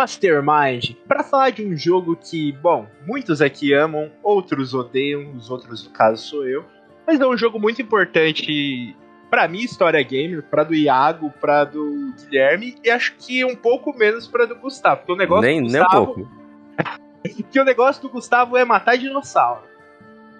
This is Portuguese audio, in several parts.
Mastermind para falar de um jogo que, bom, muitos aqui amam, outros odeiam, os outros no caso sou eu, mas é um jogo muito importante para mim, história gamer, para do Iago, para do Guilherme e acho que um pouco menos para do Gustavo, porque o negócio nem, do Gustavo, nem um pouco. que o negócio do Gustavo é matar dinossauro.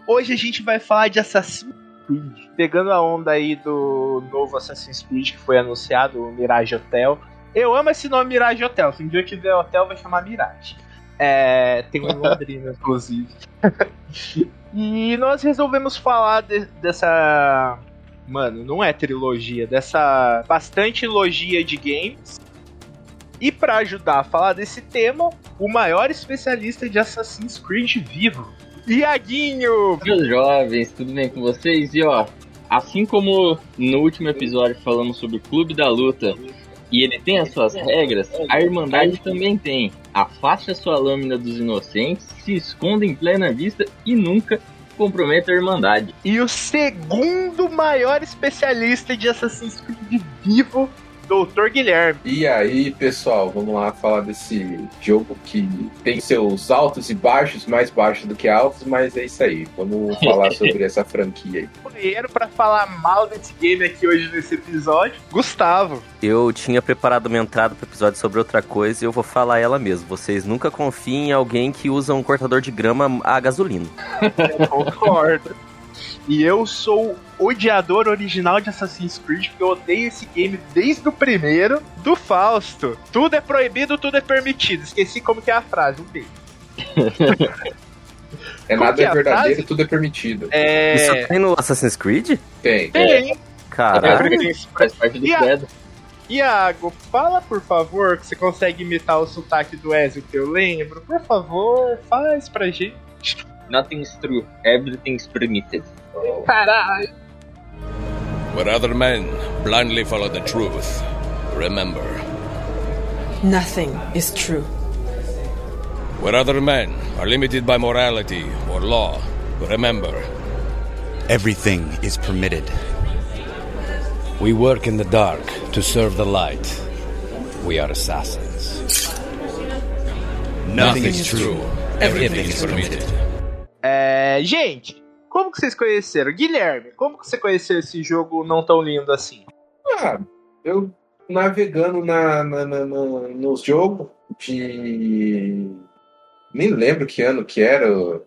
Hoje a gente vai falar de Assassin's Creed, pegando a onda aí do novo Assassin's Creed que foi anunciado, o Mirage Hotel. Eu amo esse nome Mirage Hotel. Se um dia eu tiver hotel, vai chamar Mirage. É, tem um em Londrina, inclusive. e nós resolvemos falar de, dessa. Mano, não é trilogia, dessa bastante logia de games. E para ajudar a falar desse tema, o maior especialista de Assassin's Creed vivo, Iaguinho! Meus jovens, tudo bem com vocês? E ó, assim como no último episódio falamos sobre o Clube da Luta e ele tem as suas regras, a Irmandade também tem. Afaste a sua lâmina dos inocentes, se esconda em plena vista e nunca comprometa a Irmandade. E o segundo maior especialista de Assassin's Creed vivo Doutor Guilherme. E aí, pessoal, vamos lá falar desse jogo que tem seus altos e baixos, mais baixos do que altos, mas é isso aí. Vamos falar sobre essa franquia aí. Primeiro, para falar mal desse game aqui hoje nesse episódio, Gustavo. Eu tinha preparado minha entrada pro episódio sobre outra coisa e eu vou falar ela mesmo. Vocês nunca confiem em alguém que usa um cortador de grama a gasolina. Eu concordo. E eu sou odiador original de Assassin's Creed, porque eu odeio esse game desde o primeiro, do Fausto. Tudo é proibido, tudo é permitido. Esqueci como que é a frase, um beijo. É Como nada é é verdadeiro, frase? tudo é permitido. É. Isso tem no Assassin's Creed? Tem. Tem. Caralho. Faz parte do E a- credo. Iago, fala por favor que você consegue imitar o sotaque do Ezio que eu lembro. Por favor, faz pra gente. Nothing's true, everything's permitted. Caralho. Where other men blindly follow the truth, remember. Nothing is true. Where other men are limited by morality or law, remember. Everything is permitted. We work in the dark to serve the light. We are assassins. Nothing, is true. Everything is permitted. É, eh, gente, como que vocês conheceram? Guilherme, como que você conheceu esse jogo não tão lindo assim? Ah, eu navegando na, na, na, na- nos jogos de. Nem lembro que ano que era o,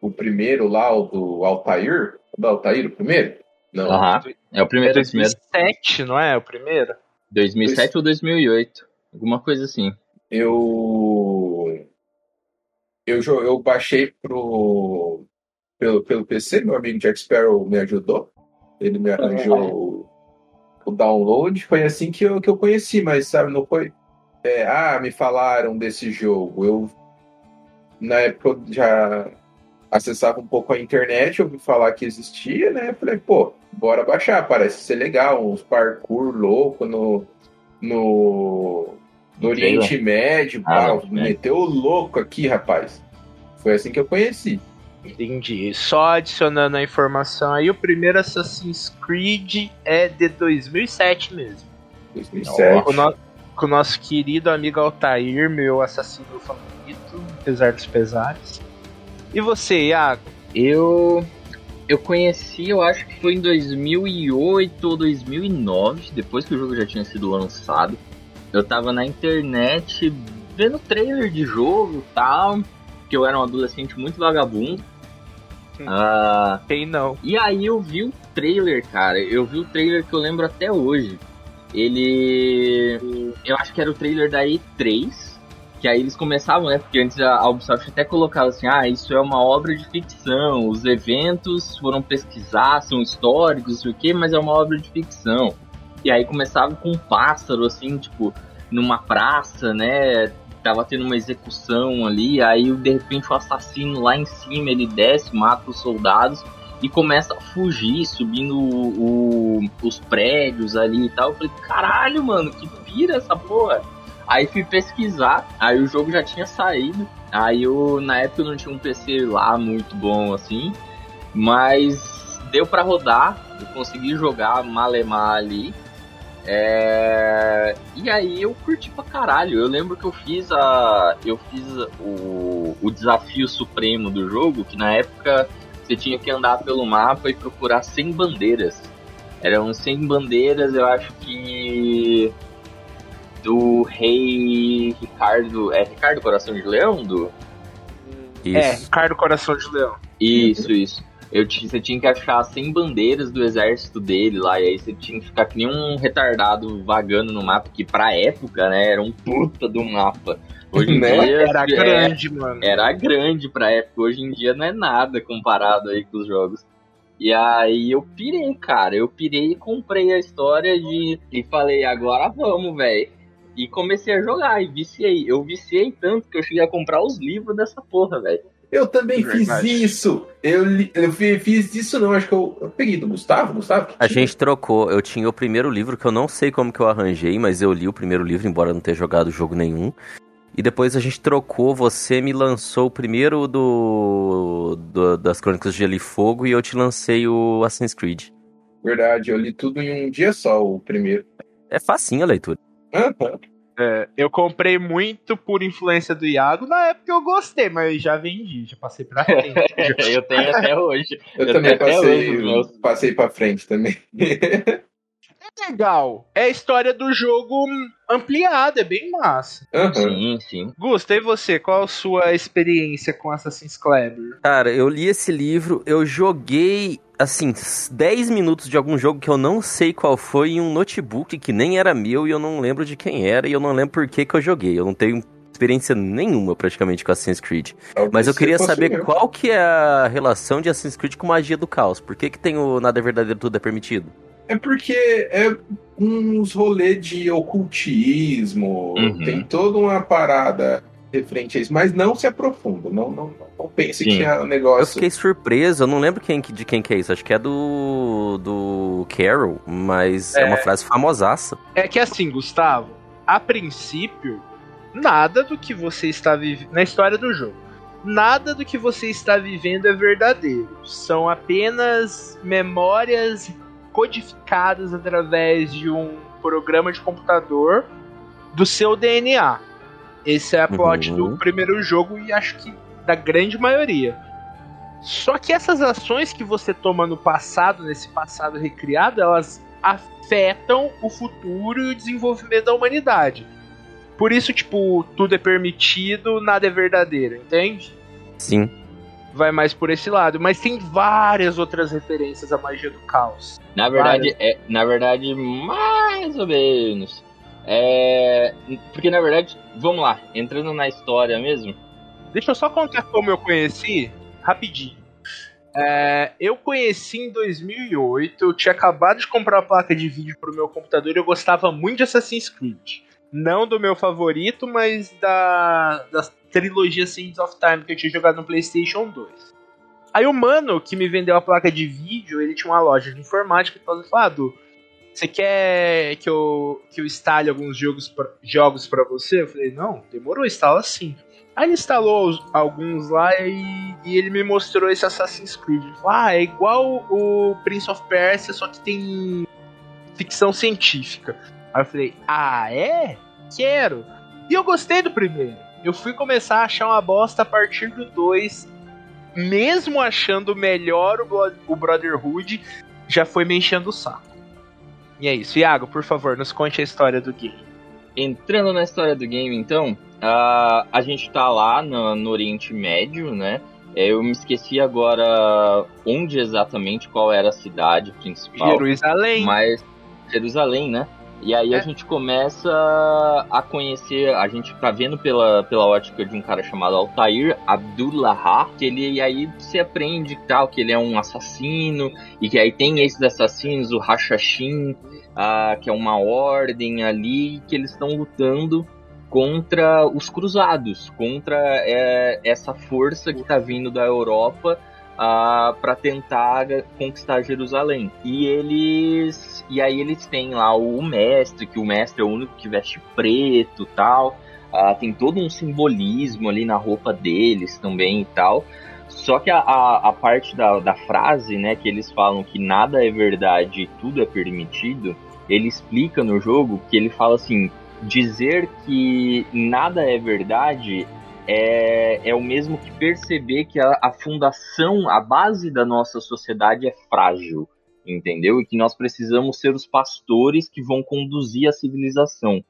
o primeiro lá, o do Altair. O do Altair, o primeiro? Não. Aham. É o primeiro, o primeiro. 2007, não é? O primeiro? 2007 ou 2008. Alguma coisa assim. Eu. Eu, eu baixei pro. Pelo, pelo PC, meu amigo Jack Sparrow me ajudou. Ele me arranjou o, o download. Foi assim que eu, que eu conheci, mas sabe, não foi. é, ah, me falaram desse jogo. Eu. Na época já acessava um pouco a internet, ouvi falar que existia, né? Falei, pô, bora baixar, parece ser legal, uns parkour louco no. no no Oriente Médio, Ah, pá, Médio. meteu o louco aqui, rapaz. Foi assim que eu conheci. Entendi. Só adicionando a informação aí, o primeiro Assassin's Creed é de 2007 mesmo. 2007. Com o, no- com o nosso querido amigo Altair, meu assassino favorito, apesar dos pesares. E você, Iago? Eu eu conheci, eu acho que foi em 2008 ou 2009, depois que o jogo já tinha sido lançado. Eu tava na internet vendo trailer de jogo e tal, que eu era um adolescente muito vagabundo. Hum. Ah, Quem não? e aí eu vi o trailer, cara. Eu vi o trailer que eu lembro até hoje. Ele. Eu acho que era o trailer da E3. Que aí eles começavam, né? Porque antes a a Ubisoft até colocava assim: ah, isso é uma obra de ficção. Os eventos foram pesquisar, são históricos, não sei o quê, mas é uma obra de ficção. E aí começava com um pássaro, assim, tipo, numa praça, né? Tava tendo uma execução ali, aí de repente o assassino lá em cima, ele desce, mata os soldados e começa a fugir, subindo o, os prédios ali e tal. Eu falei, caralho, mano, que pira essa porra. Aí fui pesquisar, aí o jogo já tinha saído. Aí eu, na época eu não tinha um PC lá muito bom assim, mas deu para rodar, eu consegui jogar malemar ali. É... E aí eu curti pra caralho. Eu lembro que eu fiz a. Eu fiz o, o desafio supremo do jogo, que na época você tinha que andar pelo mapa e procurar 100 bandeiras. Eram 100 bandeiras, eu acho que. Do rei Ricardo. É Ricardo Coração de Leão? Do... Isso. É, Ricardo Coração de Leão. Isso, isso. Eu, você tinha que achar 100 bandeiras do exército dele lá, e aí você tinha que ficar que nem um retardado vagando no mapa, que pra época, né, era um puta do mapa. Hoje em né? dia. Era é, grande, mano. Era grande pra época, hoje em dia não é nada comparado aí com os jogos. E aí eu pirei, cara. Eu pirei e comprei a história de. E falei, agora vamos, velho. E comecei a jogar e viciei. Eu viciei tanto que eu cheguei a comprar os livros dessa porra, velho. Eu também fiz isso. Eu, eu fiz isso, não. Acho que eu, eu peguei do Gustavo. Gustavo a gente trocou. Eu tinha o primeiro livro que eu não sei como que eu arranjei, mas eu li o primeiro livro, embora não tenha jogado jogo nenhum. E depois a gente trocou. Você me lançou o primeiro do, do das Crônicas de Gelo e Fogo e eu te lancei o Assassin's Creed. Verdade, eu li tudo em um dia só, o primeiro. É facinho a leitura. Uhum. É, eu comprei muito por influência do Iago. Na época eu gostei, mas já vendi, já passei pra frente. eu tenho até hoje. Eu, eu também passei, hoje, passei pra frente também. é legal. É a história do jogo ampliada, é bem massa. Uhum. Sim, sim. Gusta, e você? Qual a sua experiência com Assassin's Creed? Cara, eu li esse livro, eu joguei assim, 10 minutos de algum jogo que eu não sei qual foi em um notebook que nem era meu e eu não lembro de quem era e eu não lembro por que, que eu joguei. Eu não tenho experiência nenhuma praticamente com Assassin's Creed. É Mas eu queria saber qual que é a relação de Assassin's Creed com magia do caos. Por que, que tem o nada é verdadeiro, tudo é permitido? É porque é uns rolês de ocultismo, uhum. tem toda uma parada referente a isso, mas não se aprofunda, não, não, não pense Sim. que é um negócio. Eu fiquei surpreso, eu não lembro quem, de quem que é isso, acho que é do. do Carol, mas é, é uma frase famosaça. É que assim, Gustavo, a princípio, nada do que você está vivendo. Na história do jogo, nada do que você está vivendo é verdadeiro. São apenas memórias codificadas através de um programa de computador do seu DNA. Esse é a plot uhum. do primeiro jogo e acho que da grande maioria. Só que essas ações que você toma no passado, nesse passado recriado, elas afetam o futuro e o desenvolvimento da humanidade. Por isso, tipo, tudo é permitido, nada é verdadeiro, entende? Sim. Vai mais por esse lado, mas tem várias outras referências à magia do caos. Na verdade, é, na verdade, mais ou menos. É, porque na verdade, vamos lá, entrando na história mesmo. Deixa eu só contar como eu conheci, rapidinho. É, eu conheci em 2008, eu tinha acabado de comprar uma placa de vídeo pro meu computador e eu gostava muito de Assassin's Creed. Não do meu favorito, mas da, da trilogia Sands of Time que eu tinha jogado no PlayStation 2. Aí o mano que me vendeu a placa de vídeo, ele tinha uma loja de informática e falou: você quer que eu, que eu instale alguns jogos pra, jogos para você? Eu falei, não, demorou, instala sim. Aí ele instalou alguns lá e, e, ele me mostrou esse Assassin's Creed. Ah, é igual o Prince of Persia, só que tem ficção científica. Aí eu falei, ah, é? Quero. E eu gostei do primeiro. Eu fui começar a achar uma bosta a partir do 2. Mesmo achando melhor o, o Brotherhood, já foi me enchendo o saco. E é isso. Iago, por favor, nos conte a história do game. Entrando na história do game, então, uh, a gente tá lá no, no Oriente Médio, né? É, eu me esqueci agora onde exatamente, qual era a cidade principal. Jerusalém. Mas. Jerusalém, né? E aí é. a gente começa a conhecer, a gente tá vendo pela, pela ótica de um cara chamado Altair Abdullah, que ele e aí se aprende tal, que ele é um assassino, e que aí tem esses assassinos, o Hashashin, ah, que é uma ordem ali, que eles estão lutando contra os cruzados, contra é, essa força que está vindo da Europa uh, para tentar conquistar Jerusalém. E eles e aí eles têm lá o mestre, que o mestre é o único que veste preto, tal. Uh, tem todo um simbolismo ali na roupa deles também e tal. Só que a, a, a, parte da, da frase, né, que eles falam que nada é verdade e tudo é permitido, ele explica no jogo que ele fala assim: dizer que nada é verdade é, é o mesmo que perceber que a, a fundação, a base da nossa sociedade é frágil, entendeu? E que nós precisamos ser os pastores que vão conduzir a civilização.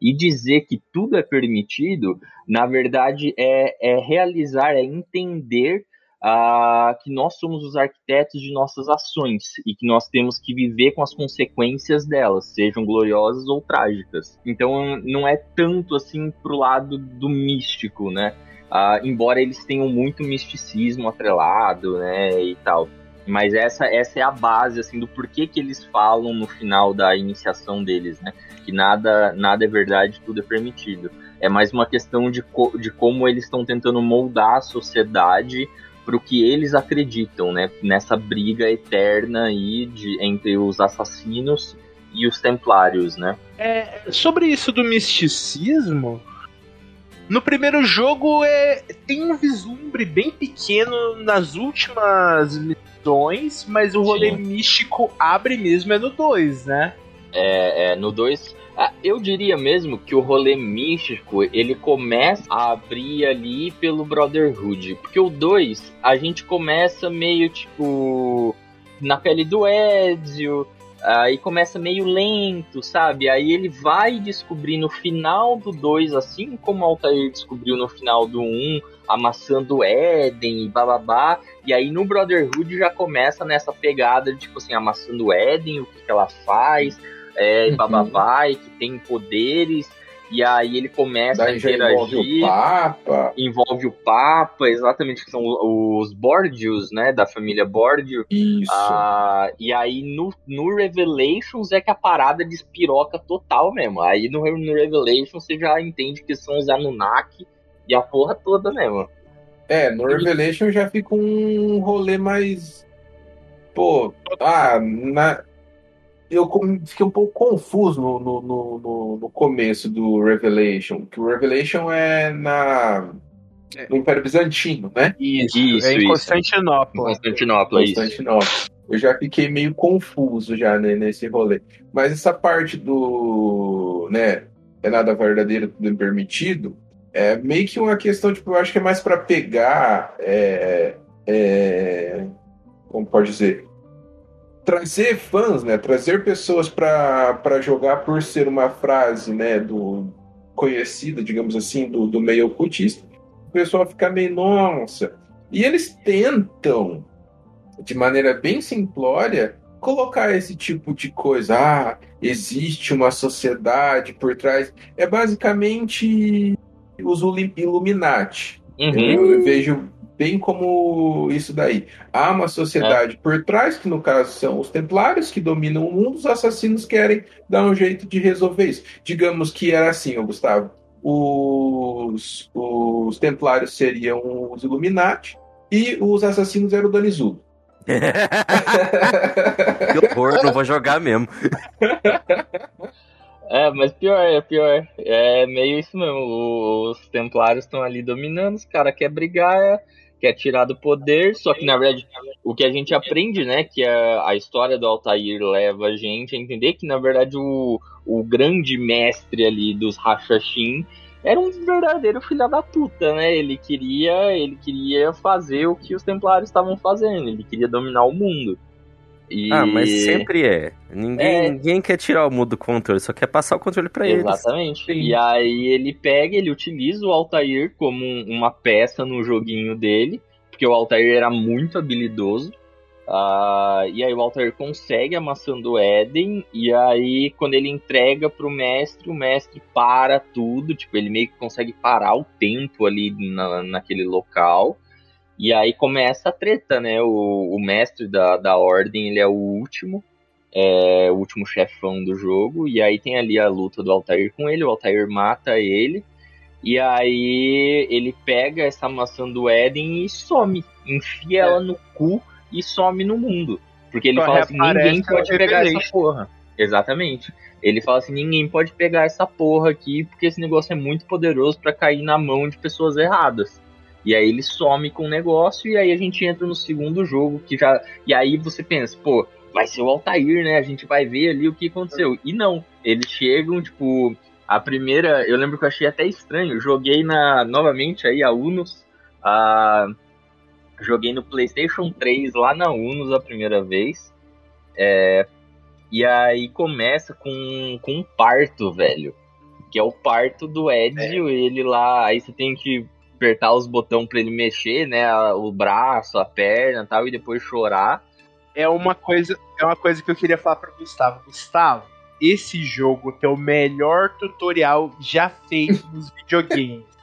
E dizer que tudo é permitido, na verdade, é, é realizar, é entender uh, que nós somos os arquitetos de nossas ações e que nós temos que viver com as consequências delas, sejam gloriosas ou trágicas. Então não é tanto assim pro lado do místico, né? Uh, embora eles tenham muito misticismo atrelado, né, e tal. Mas essa, essa é a base, assim, do porquê que eles falam no final da iniciação deles, né? Que nada, nada é verdade, tudo é permitido. É mais uma questão de, co de como eles estão tentando moldar a sociedade para o que eles acreditam, né? Nessa briga eterna aí de, entre os assassinos e os templários, né? É, sobre isso do misticismo, no primeiro jogo é, tem um vislumbre bem pequeno nas últimas missões, mas o rolê Sim. místico abre mesmo é no 2, né? É, é no 2 ah, eu diria mesmo que o rolê místico ele começa a abrir ali pelo Brotherhood. Porque o 2, a gente começa meio tipo na pele do Ezio, aí começa meio lento, sabe? Aí ele vai descobrir no final do 2, assim como o Altair descobriu no final do 1, um, amassando Eden e bababá. E aí no Brotherhood já começa nessa pegada de tipo assim, amassando Eden, o que, que ela faz é, uhum. bababá, e que tem poderes, e aí ele começa Daí a interagir. Envolve o Papa. Envolve o Papa, exatamente, que são os Bordios, né? Da família Bordio. Isso. Ah, e aí no, no Revelations é que a parada despiroca total mesmo. Aí no, no Revelations você já entende que são os Anunnaki e a porra toda mesmo. É, no Revelation já fica um rolê mais. Pô, ah, na, eu fiquei um pouco confuso no, no, no, no, começo do Revelation, que o Revelation é na é. no Império Bizantino, né? Isso, isso é em Constantinopla. Constantinopla, Constantinopla. Eu já fiquei meio confuso já né, nesse rolê. Mas essa parte do, né, é nada verdadeiro, tudo é permitido, é meio que uma questão, tipo, eu acho que é mais para pegar, é, é, como pode dizer, trazer fãs, né? Trazer pessoas para jogar por ser uma frase, né? Do conhecida, digamos assim, do, do meio ocultista. O pessoal fica meio nossa. E eles tentam, de maneira bem simplória, colocar esse tipo de coisa. Ah, existe uma sociedade por trás. É basicamente os Illuminati. Uhum. Eu, eu vejo bem como isso daí. Há uma sociedade é. por trás, que no caso são os templários que dominam o mundo, os assassinos querem dar um jeito de resolver isso. Digamos que era assim, Gustavo. Os, os templários seriam os Illuminati e os assassinos eram o Danizudo. que horror, não vou jogar mesmo. É, mas pior, é pior. É meio isso mesmo. Os templários estão ali dominando, os caras querem brigar, quer tirar do poder, só que na verdade o que a gente aprende, né, que a, a história do Altair leva a gente a entender que na verdade o, o grande mestre ali dos Hashashin era um verdadeiro filho da puta, né? Ele queria, ele queria fazer o que os Templários estavam fazendo, ele queria dominar o mundo. E... Ah, mas sempre é. Ninguém, é. ninguém quer tirar o mundo do controle, só quer passar o controle para eles. Exatamente. E aí ele pega, ele utiliza o Altair como uma peça no joguinho dele, porque o Altair era muito habilidoso. Uh, e aí o Altair consegue a maçã do Éden, e aí quando ele entrega pro mestre, o mestre para tudo, tipo, ele meio que consegue parar o tempo ali na, naquele local. E aí começa a treta, né? O, o mestre da, da ordem, ele é o último. é o último chefão do jogo, e aí tem ali a luta do Altair com ele, o Altair mata ele, e aí ele pega essa maçã do Éden e some, enfia ela no cu e some no mundo. Porque ele Só fala assim, ninguém pode pegar essa porra. Exatamente. Ele fala assim, ninguém pode pegar essa porra aqui, porque esse negócio é muito poderoso pra cair na mão de pessoas erradas. E aí ele some com o negócio e aí a gente entra no segundo jogo que já. E aí você pensa, pô, vai ser o Altair, né? A gente vai ver ali o que aconteceu. E não, eles chegam, tipo, a primeira. Eu lembro que eu achei até estranho. Joguei na. Novamente aí a Unos. A, joguei no PlayStation 3 lá na Unos a primeira vez. É, e aí começa com, com um parto, velho. Que é o parto do Ezio, ele lá. Aí você tem que apertar os botões pra ele mexer, né? O braço, a perna tal, e depois chorar. É uma coisa, é uma coisa que eu queria falar pro Gustavo. Gustavo, esse jogo tem o melhor tutorial já feito nos videogames.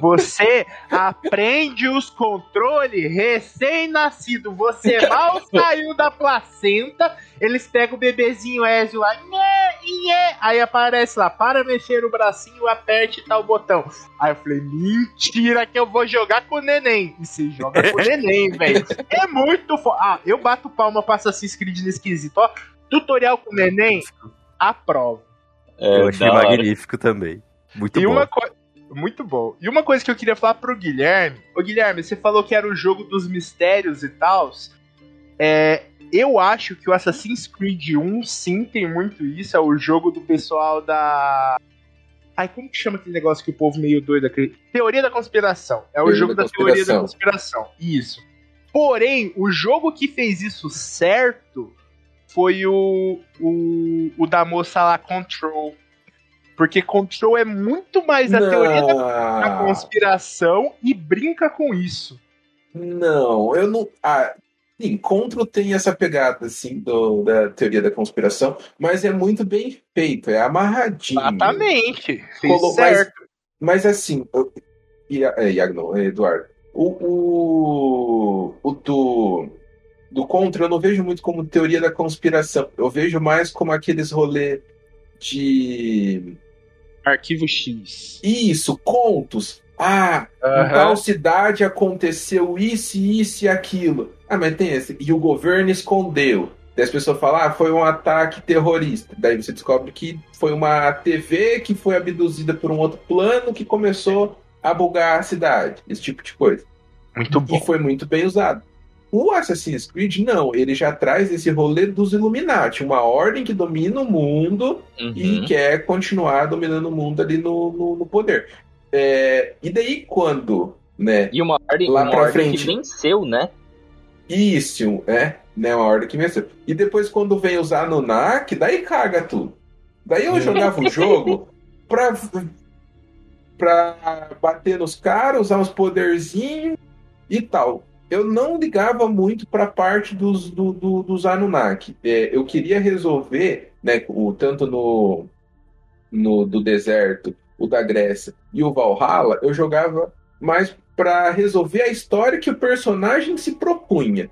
Você aprende os controles recém-nascido. Você mal saiu da placenta. Eles pegam o bebezinho Ezio lá. Nhê, nhê, aí aparece lá, para mexer o bracinho, aperte tal botão. Aí eu falei, mentira que eu vou jogar com o neném. E você joga com o neném, velho. É muito foda. Ah, eu bato palma pra Assassin's Creed nesse quesito. Ó, tutorial com o neném, aprovo. É, eu achei hora. magnífico também. Muito E bom. uma coisa. Muito bom. E uma coisa que eu queria falar pro Guilherme. Ô Guilherme, você falou que era o jogo dos mistérios e tal. É, eu acho que o Assassin's Creed 1 sim tem muito isso. É o jogo do pessoal da. Ai, como que chama aquele negócio que o povo meio doido aquele? Teoria da conspiração. É o Teoria jogo da da, teoria da conspiração. conspiração. Isso. Porém, o jogo que fez isso certo foi o, o, o da moça lá, Control. Porque Control é muito mais a teoria da da Não, conspiração e brinca com isso. não, eu não. Ah, sim, Control tem essa pegada assim do, da teoria da conspiração, mas é muito bem feito, é amarradinho. Exatamente. Colo- certo. Mas assim, eu- Ia- é, não, é Eduardo. O, o, o do, do Contra eu não vejo muito como teoria da conspiração. Eu vejo mais como aqueles rolê de. Arquivo X. Isso, contos. Ah, em Aham. tal cidade aconteceu isso, isso e aquilo. Ah, mas tem esse. E o governo escondeu. Daí as pessoas falam, ah, foi um ataque terrorista. Daí você descobre que foi uma TV que foi abduzida por um outro plano que começou a bugar a cidade. Esse tipo de coisa. Muito bom. E foi muito bem usado. O Assassin's Creed, não, ele já traz esse rolê dos Illuminati, uma ordem que domina o mundo e Uhum. quer continuar dominando o mundo ali no, no, no poder. É, e daí quando, né? E uma ordem, Lá uma pra ordem frente. que venceu, né? Isso, é, né? Uma ordem que venceu. E depois quando vem usar Anunnaki, daí caga tudo. Daí eu jogava o jogo pra, pra bater nos caras, usar uns poderzinhos e tal. Eu não ligava muito pra parte dos, do, do- dos Anunnaki. É, eu queria resolver, né, o, tanto no, no do deserto, o da Grécia e o Valhalla, eu jogava mais pra resolver a história que o personagem se propunha.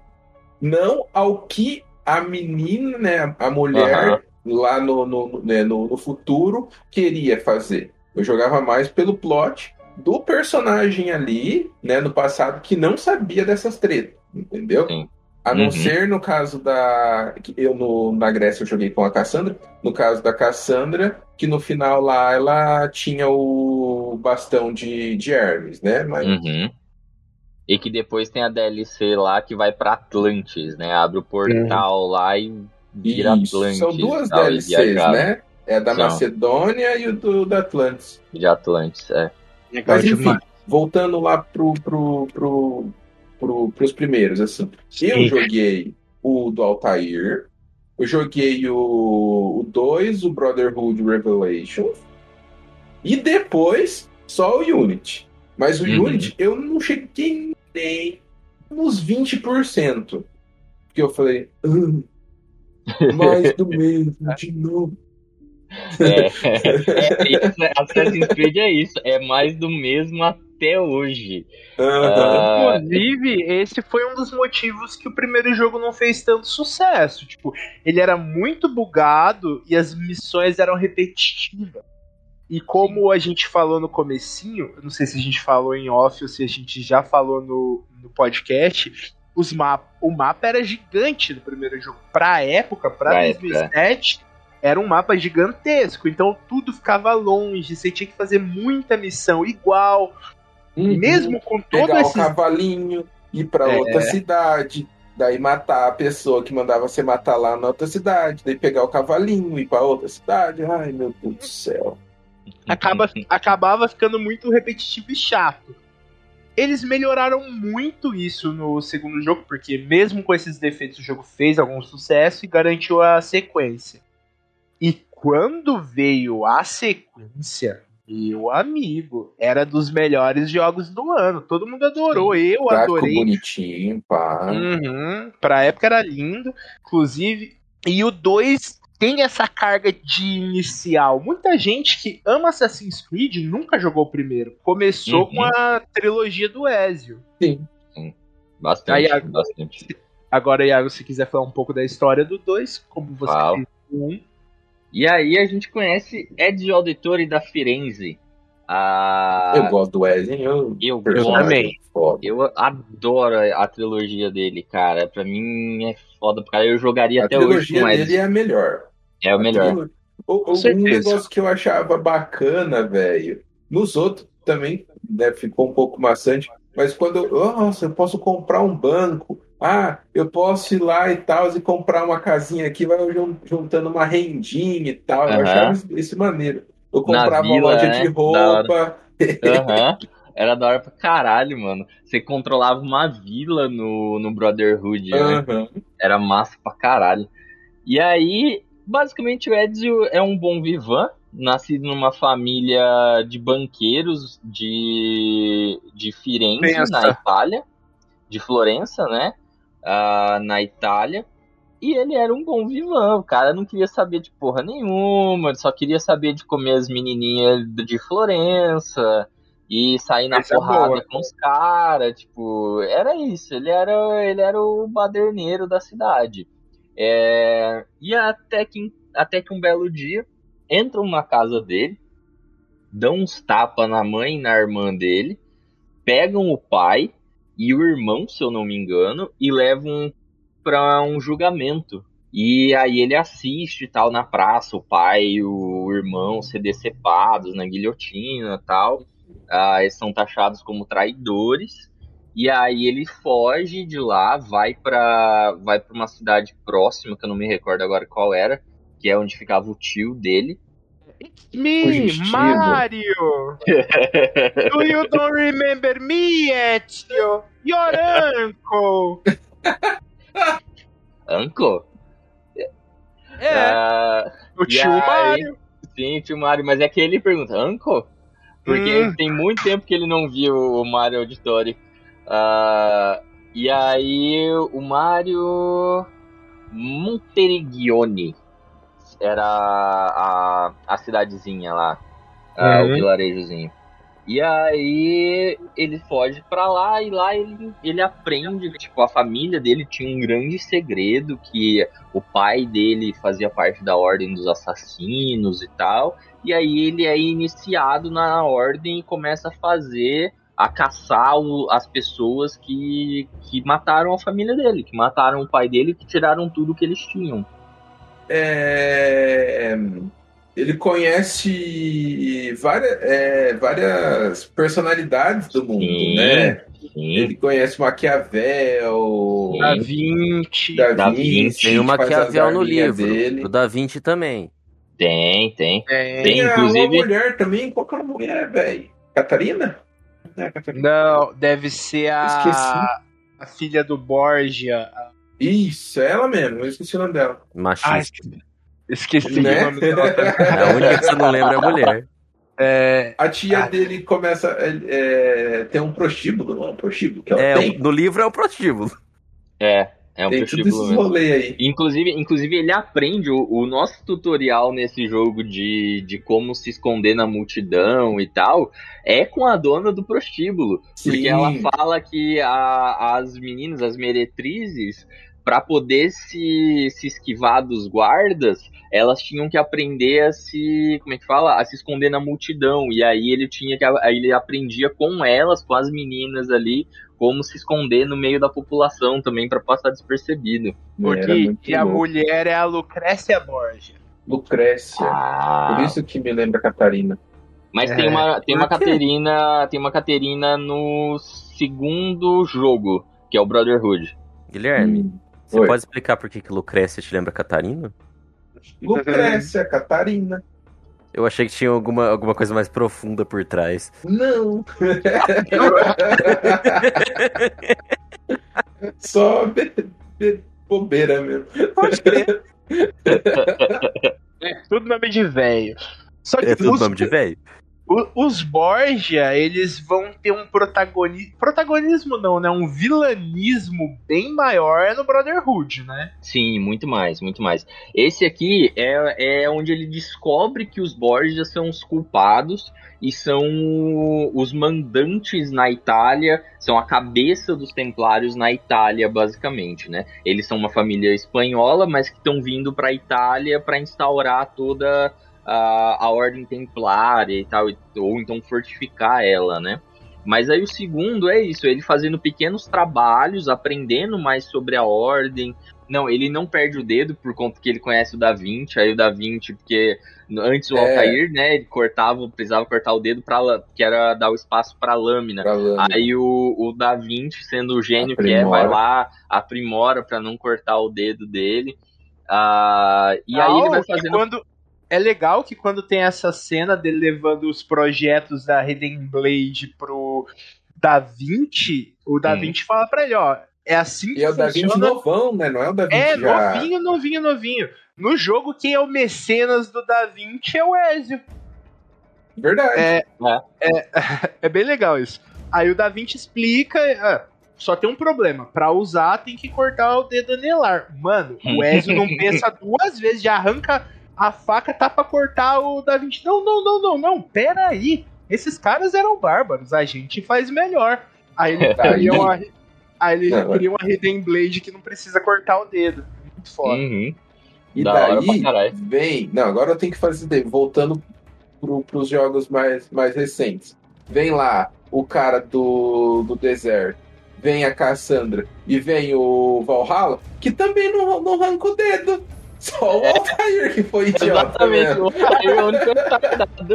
Não ao que a menina, né, a mulher Aham. lá no, no, né, no, no futuro queria fazer. Eu jogava mais pelo plot do personagem ali, né, no passado, que não sabia dessas tretas, entendeu? Sim. A não Uhum. ser no caso da. Eu no, na Grécia eu joguei com a Cassandra. No caso da Cassandra, que no final lá ela tinha o bastão de, de Hermes, né? Mas Uhum. E que depois tem a DLC lá que vai pra Atlantis, né? Abre o portal lá e vira Isso, Atlantis. são duas DLCs, né? É a da São. Macedônia e o do, da Atlantis. De Atlantis, é. Legal Mas enfim, voltando lá pro, pro, pro, pro, pros primeiros, assim. Eu Sim. joguei o do Altair, eu joguei o 2, o, Brotherhood Revelations, e depois só o Unity. Mas o Uhum. Unity eu não cheguei nem nos 20%. Porque eu falei, "Ah, mais do mesmo, de novo. É, é isso, Assassin's Creed é isso. É mais do mesmo até hoje. Aham. Inclusive, esse foi um dos motivos que o primeiro jogo não fez tanto sucesso. Tipo, ele era muito bugado e as missões eram repetitivas. E como a gente falou no comecinho, eu não sei se a gente falou em off ou se a gente já falou no, no podcast, os map, o mapa era gigante no primeiro jogo. Pra época, pra Pra 2007, era um mapa gigantesco. Então tudo ficava longe, você tinha que fazer muita missão igual. Uhum. Mesmo com todo Pegar esse o cavalinho, ir pra É. outra cidade, daí matar a pessoa que mandava você matar lá na outra cidade, daí pegar o cavalinho, ir pra outra cidade. Ai, meu Deus do céu. acaba, acabava ficando muito repetitivo e chato. Eles melhoraram muito isso no segundo jogo, porque mesmo com esses defeitos o jogo fez algum sucesso e garantiu a sequência. E quando veio a sequência, meu amigo, era dos melhores jogos do ano. Todo mundo adorou, eu Gráfico adorei. bonitinho, pá. Uhum. Pra época era lindo. Inclusive, e o 2 tem essa carga de inicial. Muita gente que ama Assassin's Creed nunca jogou o primeiro. Começou Uhum. com a trilogia do Ezio. Sim. Bastante, Aí, bastante. Agora, Iago, se quiser falar um pouco da história do 2, como você fez com um. E aí a gente conhece Ezio Auditore da Firenze. A... Eu gosto do Wesley, eu, Eu personagem também. Foda. Eu adoro a trilogia dele, cara. Pra mim é foda, cara. Eu jogaria A até hoje trilogia com dele Ezio. é a melhor. É o melhor. Aquilo- o- o- um negócio que eu achava bacana, velho. Nos outros também né, ficou um pouco maçante. Mas quando eu. Nossa, eu posso comprar um banco. Ah, eu posso ir lá e tal e comprar uma casinha aqui, vai jun- juntando uma rendinha e tal. Eu Aham. achava isso- maneiro. Eu Na comprava uma vila, loja né? de roupa. Aham. Era da hora pra caralho, mano. Você controlava uma vila no, no Brotherhood, né? Era massa pra caralho. E aí, basicamente, o Ezio é um bom vivan, nascido numa família de banqueiros de, de Firenze, Florença. na Itália. De Florença, né? Ah, na Itália. E ele era um bom vivan. O cara não queria saber de porra nenhuma, ele só queria saber de comer as menininhas de Florença e sair na Essa é porrada boa. com os caras, tipo, era isso, ele era, ele era o baderneiro da cidade. É, e até que, até que um belo dia entram na casa dele, dão uns tapas na mãe e na irmã dele, pegam o pai e o irmão, se eu não me engano, e levam para um julgamento. E aí ele assiste tal na praça, o pai e o irmão ser decepados na guilhotina tal. Ah, eles são taxados como traidores. E aí ele foge de lá, vai pra vai para uma cidade próxima, que eu não me recordo agora qual era, que é onde ficava o tio dele. Me, Fugitivo. Mario! Do you don't remember me, Ezio? Your uncle! Anko? É, Ah, o tio aí- Mario. sim, tio Mario, mas é que ele pergunta, Anko? Porque Hum. tem muito tempo que ele não viu o Mario Auditori. Ah, e aí o Mario Monteriggioni era a, a cidadezinha lá, o Uhum. vilarejozinho. E aí ele foge pra lá e lá ele, ele aprende que tipo, a família dele tinha um grande segredo, que o pai dele fazia parte da ordem dos assassinos e tal. E aí ele é iniciado na ordem e começa a fazer, a caçar o- as pessoas que, que mataram a família dele, que mataram o pai dele, que tiraram tudo que eles tinham. É, Ele conhece várias, é, várias personalidades do mundo, Sim. né? Sim, Ele conhece Maquiavel. Da Vinci. Da Da Vinci, Vinci. Tem o Maquiavel no livro. dele. O Da Vinci também. tem, tem. Tem. Tem, inclusive- uma mulher também, qual que é a mulher, velho? Catarina? Não é Catarina? Não, deve ser a. Esqueci. A filha do Borgia. Isso, é ela mesmo, eu esqueci o nome dela. Ah, Machista. esqueci Né? o nome dela. É a única que você não lembra é a mulher. É, A tia Ah. dele começa a é, ter um prostíbulo, não é um prostíbulo que ela É, tem. no livro é o prostíbulo. É, É um Tem tudo prostíbulo esses mesmo. rolês aí. Inclusive, inclusive ele aprende o, o nosso tutorial nesse jogo de, de como se esconder na multidão e tal, é com a dona do prostíbulo. Porque Sim. ela fala que a- as meninas, as meretrizes, para poder se, se esquivar dos guardas, elas tinham que aprender a se, como é que fala, a se esconder na multidão. E aí ele tinha que, aí ele aprendia com elas, com as meninas ali, como se esconder no meio da população também para passar despercebido. Porque e a louco. mulher é a Lucrécia Borgia. Lucrécia. Ah, Por isso que me lembra Catarina. Mas É, tem uma tem uma? Caterina, tem uma Caterina no segundo jogo, que é o Brotherhood. Guilherme, Hum. Você Oi. pode explicar por que, que Lucrécia te lembra Catarina? Lucrécia, Catarina. Eu achei que tinha alguma, alguma coisa mais profunda por trás. Não. Só be- be- bobeira mesmo. Pode crer. É, tudo nome de velho. Só que É tudo os, nome de velho? Os Borgia, eles vão ter um protagonismo. Protagonismo não, né? Um vilanismo bem maior no Brotherhood, né? Sim, muito mais, muito mais. Esse aqui é, é onde ele descobre que os Borgia são os culpados e são os mandantes na Itália, são a cabeça dos Templários na Itália, basicamente, né? Eles são uma família espanhola, mas que estão vindo para a Itália para instaurar toda a, a ordem templária e tal, ou então fortificar ela, né? Mas aí o segundo é isso, ele fazendo pequenos trabalhos, aprendendo mais sobre a ordem. Não, ele não perde o dedo por conta que ele conhece o Da Vinci, aí o Da Vinci, porque antes o É. Altair, né, ele cortava, precisava cortar o dedo para que era dar o espaço para lâmina. Pra lâmina. Aí o, o Da Vinci, sendo o gênio que é, vai Aprimora. lá, aprimora para não cortar o dedo dele. Ah, e aí ele vai Não, fazendo Quando, é legal que quando tem essa cena dele levando os projetos da Hidden Blade pro Da Vinci, o Da Hum. Vinci fala pra ele, ó, é assim que E é o Da Vinci funciona. novão, né? Não é o Da Vinci É, já... novinho, novinho, novinho. No jogo, quem é o mecenas do Da Vinci é o Ezio. Verdade. É, é, é bem legal isso. Aí o Da Vinci explica. ah, só tem um problema. Pra usar, tem que cortar o dedo anelar. Mano, o Ezio não pensa duas vezes, já arranca a faca, tá pra cortar o Da Vinci. Não, não, não, não, não. Pera aí. Esses caras eram bárbaros. A gente faz melhor. Aí ele Tá cria uma, aí ele Não, cria uma Hidden Blade que não precisa cortar o dedo. Muito foda. Uhum. E Da daí vem. Não, agora eu tenho que fazer daí, voltando pro, pros jogos mais, mais recentes. Vem lá o cara do, do deserto, vem a Cassandra e vem o Valhalla, que também não, não arranca o dedo. Só o Altair que foi idiota. Exatamente, mesmo. o Altair é o único retardado.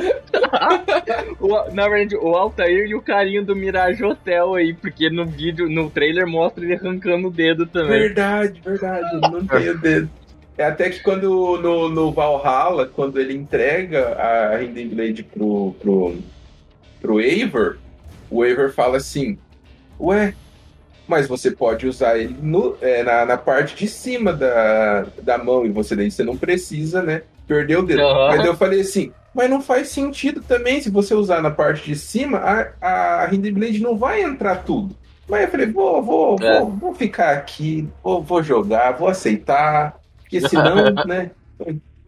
Na verdade, o Altair e o carinho do Mirage Hotel aí, porque no vídeo, no trailer mostra ele arrancando o dedo também. Verdade, verdade, não tem o dedo. É até que quando no, no Valhalla, quando ele entrega a Hidden Blade pro, pro, pro Eivor, o Eivor fala assim: Ué, mas você pode usar ele no, é, na, na parte de cima da, da mão e você daí você não precisa, né? Perder o dedo. Aham. Mas eu falei assim. Mas não faz sentido também, se você usar na parte de cima, a, a Hidden Blade não vai entrar tudo. Mas eu falei, vou, vou, É. vou, vou ficar aqui, vou, vou jogar, vou aceitar, porque senão, né?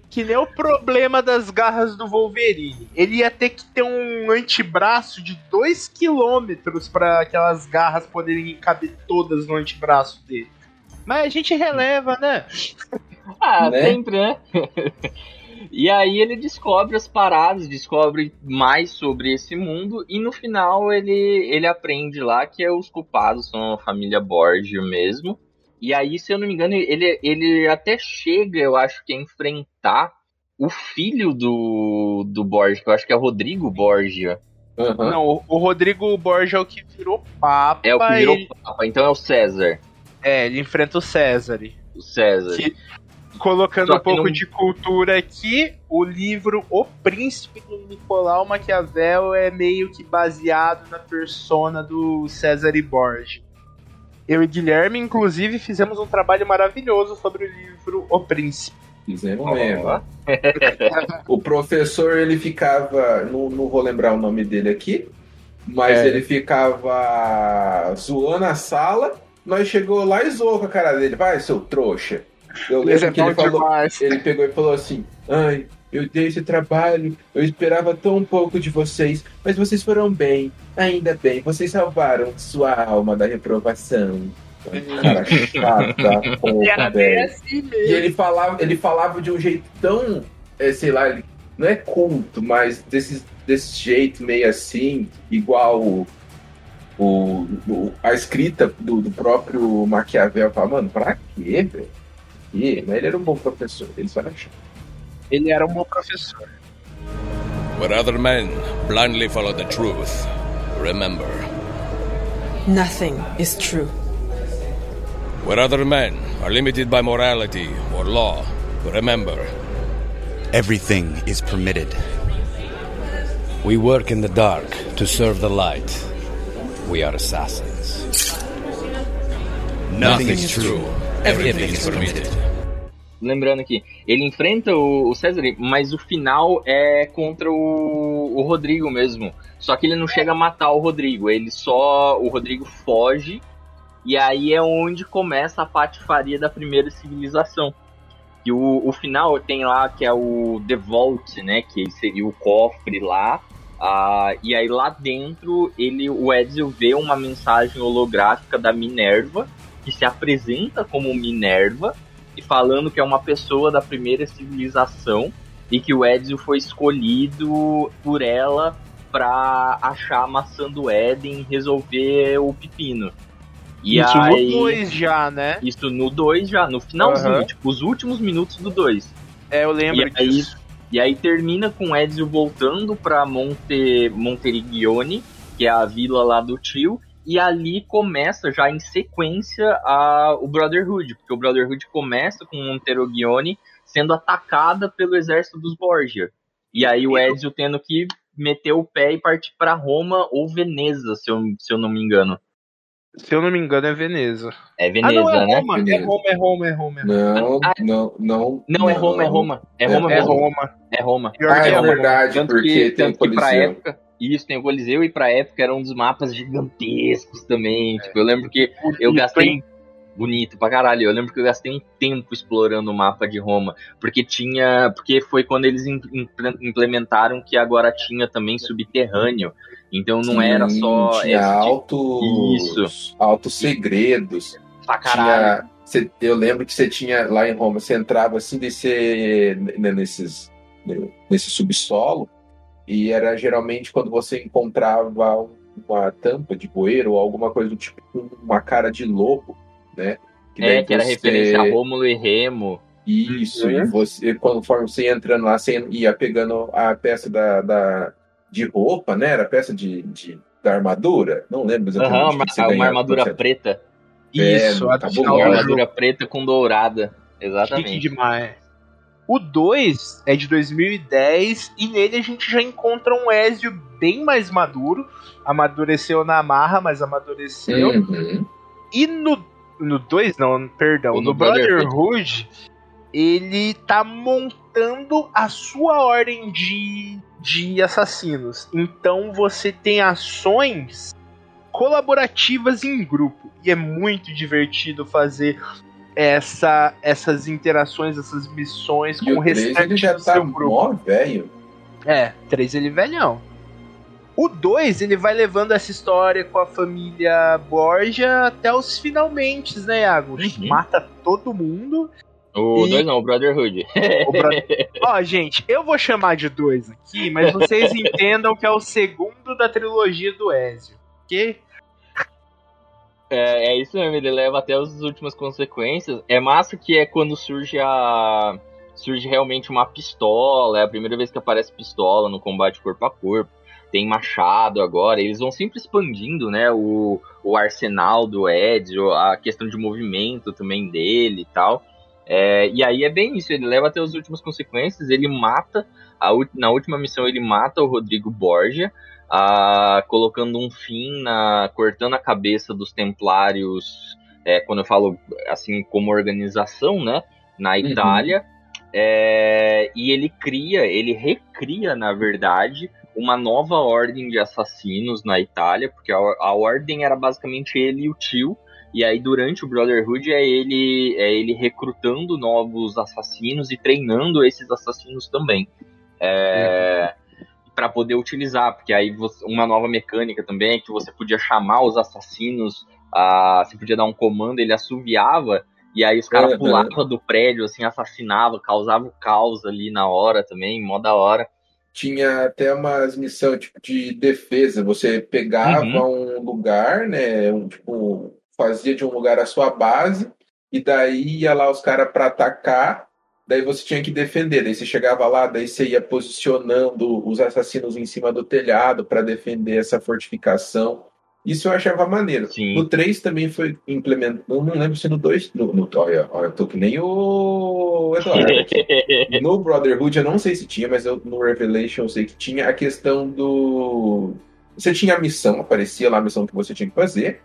Que nem o problema das garras do Wolverine. Ele ia ter que ter um antebraço de 2km para aquelas garras poderem caber todas no antebraço dele. Mas a gente releva, né? Ah, Né? sempre, né? e aí ele descobre as paradas, descobre mais sobre esse mundo e no final ele, ele aprende lá que os culpados são a família Borgia mesmo. E aí, se eu não me engano, ele, ele até chega, eu acho que a enfrentar o filho do, do Borgia, que eu acho que é o Rodrigo Borgia. Aham. Não, o- o Rodrigo Borja é o que virou papa. É o que virou ele- papa, então é o César. É, ele enfrenta o César. O César. Que- colocando Só um pouco não- de cultura aqui, o livro O Príncipe do Nicolau Maquiavel é meio que baseado na persona do César e Borges. Eu e Guilherme, inclusive, fizemos um trabalho maravilhoso sobre o livro O Príncipe. Fizemos mesmo. O professor, ele ficava. Não, não vou lembrar o nome dele aqui, mas É. ele ficava zoando a sala, nós chegou lá e zoou com a cara dele. Vai, seu trouxa. Eu lembro é que ele falou. demais. Ele pegou e falou assim: Ai, eu dei esse trabalho, eu esperava tão pouco de vocês, mas vocês foram bem. Ainda bem, vocês salvaram sua alma da reprovação. Cara, chata, porra, velho. assim E ele falava, ele falava de um jeito tão, é, sei lá, ele não é culto, mas desse, desse jeito meio assim, igual o, o- o- a escrita do, do próprio Maquiavel. Fala, mano, pra quê, velho? Mas ele era um bom professor, ele só era chato. Ele era um bom professor. Where other men blindly follow the truth, remember. Nothing is true. Where other men are limited by morality or law, remember. Everything is permitted. We work in the dark to serve the light. We are assassins. Nothing is true. Everything is permitted. Lembrando aqui, ele enfrenta o, o César, mas o final é contra o, o Rodrigo mesmo. Só que ele não chega a matar o Rodrigo, ele só. O Rodrigo foge, e aí é onde começa a patifaria da primeira civilização. E o, o final tem lá que é o The Vault, né? Que seria o cofre lá. Ah, e aí lá dentro ele, o Ezio vê uma mensagem holográfica da Minerva, que se apresenta como Minerva, e falando que é uma pessoa da primeira civilização e que o Ezio foi escolhido por ela para achar a maçã do Éden e resolver o pepino. E Isso aí, no 2 já, né? Isso no 2 já, no finalzinho, Aham. tipo, os últimos minutos do 2. É, eu lembro E aí, disso. e aí termina com o Ezio voltando pra Monte, Monterigione, que é a vila lá do tio, e ali começa já em sequência a, o Brotherhood, porque o Brotherhood começa com Monterigione sendo atacada pelo exército dos Borgia. E aí o Ezio tendo que meter o pé e partir pra Roma ou Veneza, se eu, se eu não me engano. Se eu não me engano, é Veneza. É ah, Veneza, não, é né? Roma. É. Roma, é Roma, é Roma. É Roma. Não, Ah, não, não. Não, é Roma, é Roma. É Roma É mesmo. Roma. É Roma. Pior Ah, que é Roma. verdade, Tanto porque que, tem tanto que pra época. Isso, tem o Coliseu e pra época era um dos mapas gigantescos também. Tipo, eu lembro que eu gastei. Bonito pra caralho. Eu lembro que eu gastei um tempo explorando o mapa de Roma. Porque tinha. Porque foi quando eles im- imple- implementaram que agora tinha também subterrâneo. Então não era só. Tinha tipo- altos, Isso. altos segredos. pra caralho. Tinha, cê- eu lembro que você tinha lá em Roma, você entrava assim, descer né, nesses, nesse subsolo, e era geralmente quando você encontrava uma tampa de bueiro ou alguma coisa do tipo, com uma cara de lobo, né? É, daí que era você- referência a Rômulo e Remo. Isso, Uhum. e você, conforme você ia entrando lá, você ia pegando a peça da, da- de roupa, né? Era a peça de, de- da armadura, não lembro exatamente. Que uma, você uma ganhava armadura você- preta. Isso, É, tá Uma armadura preta com dourada. Chique Exatamente. demais. O 2 é de 2010 e nele a gente já encontra um Ezio bem mais maduro. Amadureceu na marra, mas amadureceu. Uhum. E no no 2 não, perdão, no. Brotherhood, ele tá montando a sua ordem de, de assassinos. Então você tem ações colaborativas em grupo e é muito divertido fazer essa, essas interações, essas missões E com o o 3 restante ele já do tá seu grupo. mó velho. É, 3 ele velhão. O 2, ele vai levando essa história com a família Borgia até os finalmente, né, Iago? Uhum. Mata todo mundo. O E- 2 não, o Brotherhood. O bro- Ó, gente, eu vou chamar de 2 aqui, mas vocês entendam que é o segundo da trilogia do Ezio. Que É, é isso mesmo, ele leva até as últimas consequências. É massa que é quando surge a. Surge realmente uma pistola. É a primeira vez que aparece pistola no combate corpo a corpo. Tem machado agora. Eles vão sempre expandindo, né? O, o arsenal do Ezio, a questão de movimento também dele e tal. É, e aí é bem isso, ele leva até as últimas consequências, ele mata. a na última missão ele mata o Rodrigo Borgia. Ah, colocando um fim na. cortando a cabeça dos templários, é, quando eu falo assim, como organização, né? Na Itália. É, e ele cria, ele recria, na verdade, uma nova ordem de assassinos na Itália, porque a, a ordem era basicamente ele e o tio, E aí, durante o Brotherhood, é ele, é ele recrutando novos assassinos e treinando esses assassinos também. É, para poder utilizar, porque aí você, uma nova mecânica também é que você podia chamar os assassinos, ah, você podia dar um comando, ele assoviava, e aí os caras Uhum. pulavam do prédio, assim, assassinavam, causavam caos ali na hora também, mó da hora. Tinha até umas missões tipo, de defesa. Você pegava um lugar, né? Um, tipo, fazia de um lugar a sua base, e daí ia lá os caras para atacar. Daí você tinha que defender. Daí você chegava lá, daí você ia posicionando os assassinos em cima do telhado para defender essa fortificação. Isso eu achava maneiro. Sim. No 3 também foi implementado. Não lembro se no 2. No, no, olha, olha, eu tô que nem o Eduardo. No Brotherhood eu não sei se tinha, mas eu, no Revelation eu sei que tinha a questão do. Você tinha a missão, aparecia lá a missão que você tinha que fazer.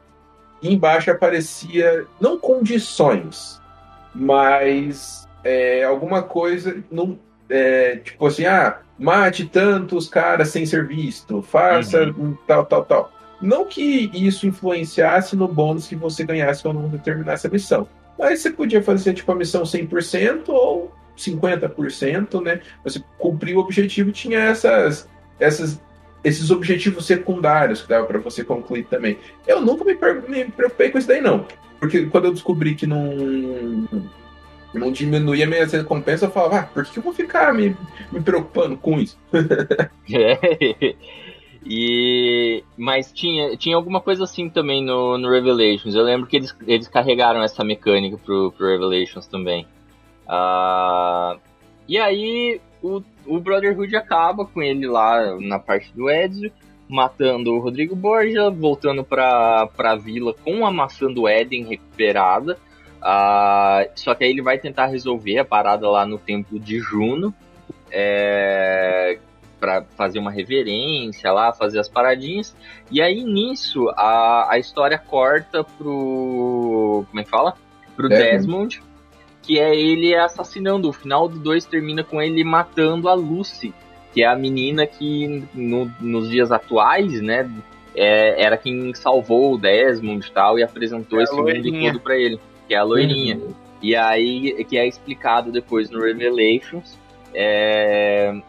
E embaixo aparecia, não condições, mas é, alguma coisa. Não, é, tipo assim, ah, mate tantos caras sem ser visto, faça um tal, tal, tal. Não que isso influenciasse no bônus que você ganhasse quando você terminasse a missão. Mas você podia fazer tipo a missão 100% ou 50%, né? Você cumpriu o objetivo e tinha essas, essas, esses objetivos secundários que dava para você concluir também. Eu nunca me, me preocupei com isso daí, não. Porque quando eu descobri que não, não diminuía minhas recompensas, eu falava, ah, por que eu vou ficar me, me preocupando com isso? É. E mas tinha, tinha alguma coisa assim também no, no Revelations. Eu lembro que eles, eles carregaram essa mecânica pro, pro Revelations também. Ah, e aí o, o Brotherhood acaba com ele lá na parte do Ezio, matando o Rodrigo Borgia, voltando pra, pra vila com a maçã do Éden recuperada. Ah, só que aí ele vai tentar resolver a parada lá no templo de Juno. É, para fazer uma reverência lá, fazer as paradinhas. E aí nisso a, a história corta pro. Como é que fala? Pro Desmond. Desmond, que é ele assassinando. O final do 2 termina com ele matando a Lucy, que é a menina que no- nos dias atuais, né? é, era quem salvou o Desmond e tal e apresentou É esse mundo todo pra ele, que é a loirinha. E aí, que é explicado depois no Revelations, é,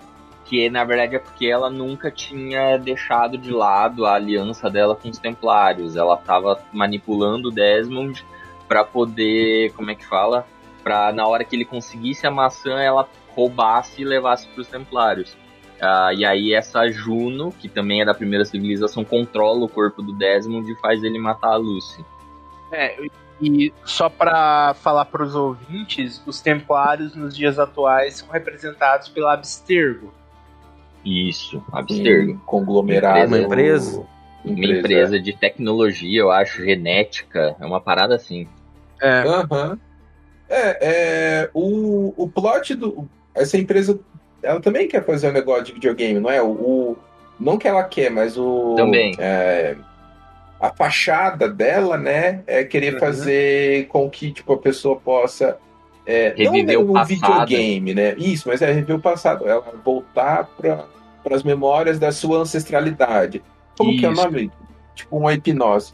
que na verdade é porque ela nunca tinha deixado de lado a aliança dela com os Templários. Ela tava manipulando o Desmond pra poder, como é que fala? Pra na hora que ele conseguisse a maçã, ela roubasse e levasse pros Templários. Ah, e aí essa Juno, que também é da primeira civilização, controla o corpo do Desmond e faz ele matar a Lucy. É, e só pra falar pros ouvintes, os templários nos dias atuais são representados pela Abstergo. Isso, abstergo. Um conglomerado. Uma empresa. Uma empresa de tecnologia, eu acho, genética. É uma parada assim. É, Aham. É, é, o, o plot do. Essa empresa, ela também quer fazer um negócio de videogame, não é? O, o- não que ela quer, mas o. Também. é, a fachada dela, né? É querer Uhum. fazer com que tipo, a pessoa possa. É, Reviver não o um passado. videogame, né? Isso, mas é reviver o passado. Ela voltar para as memórias da sua ancestralidade. Como que é o Isso. nome? Tipo uma hipnose.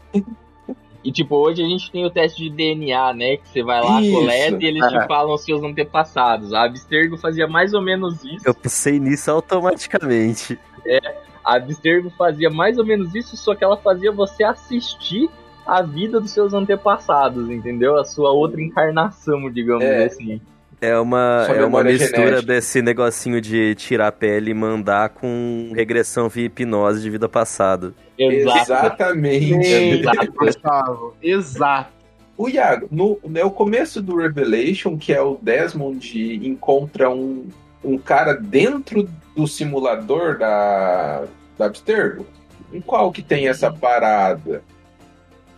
E tipo, hoje a gente tem o teste de DNA, né? Que você vai lá, Isso. coleta e eles É. te falam os seus antepassados. A Abstergo fazia mais ou menos isso. Eu pensei nisso automaticamente. A Abstergo fazia mais ou menos isso, só que ela fazia você assistir a vida dos seus antepassados, entendeu? A sua outra encarnação, digamos É. assim. É uma, é uma mistura genética. desse negocinho de tirar a pele e mandar com regressão via hipnose de vida passada. Exatamente. Exato. Gustavo, exato. O Iago, no, no começo do Revelation, que é o Desmond encontra um, um cara dentro do simulador da, da Abstergo. Em qual que tem essa parada?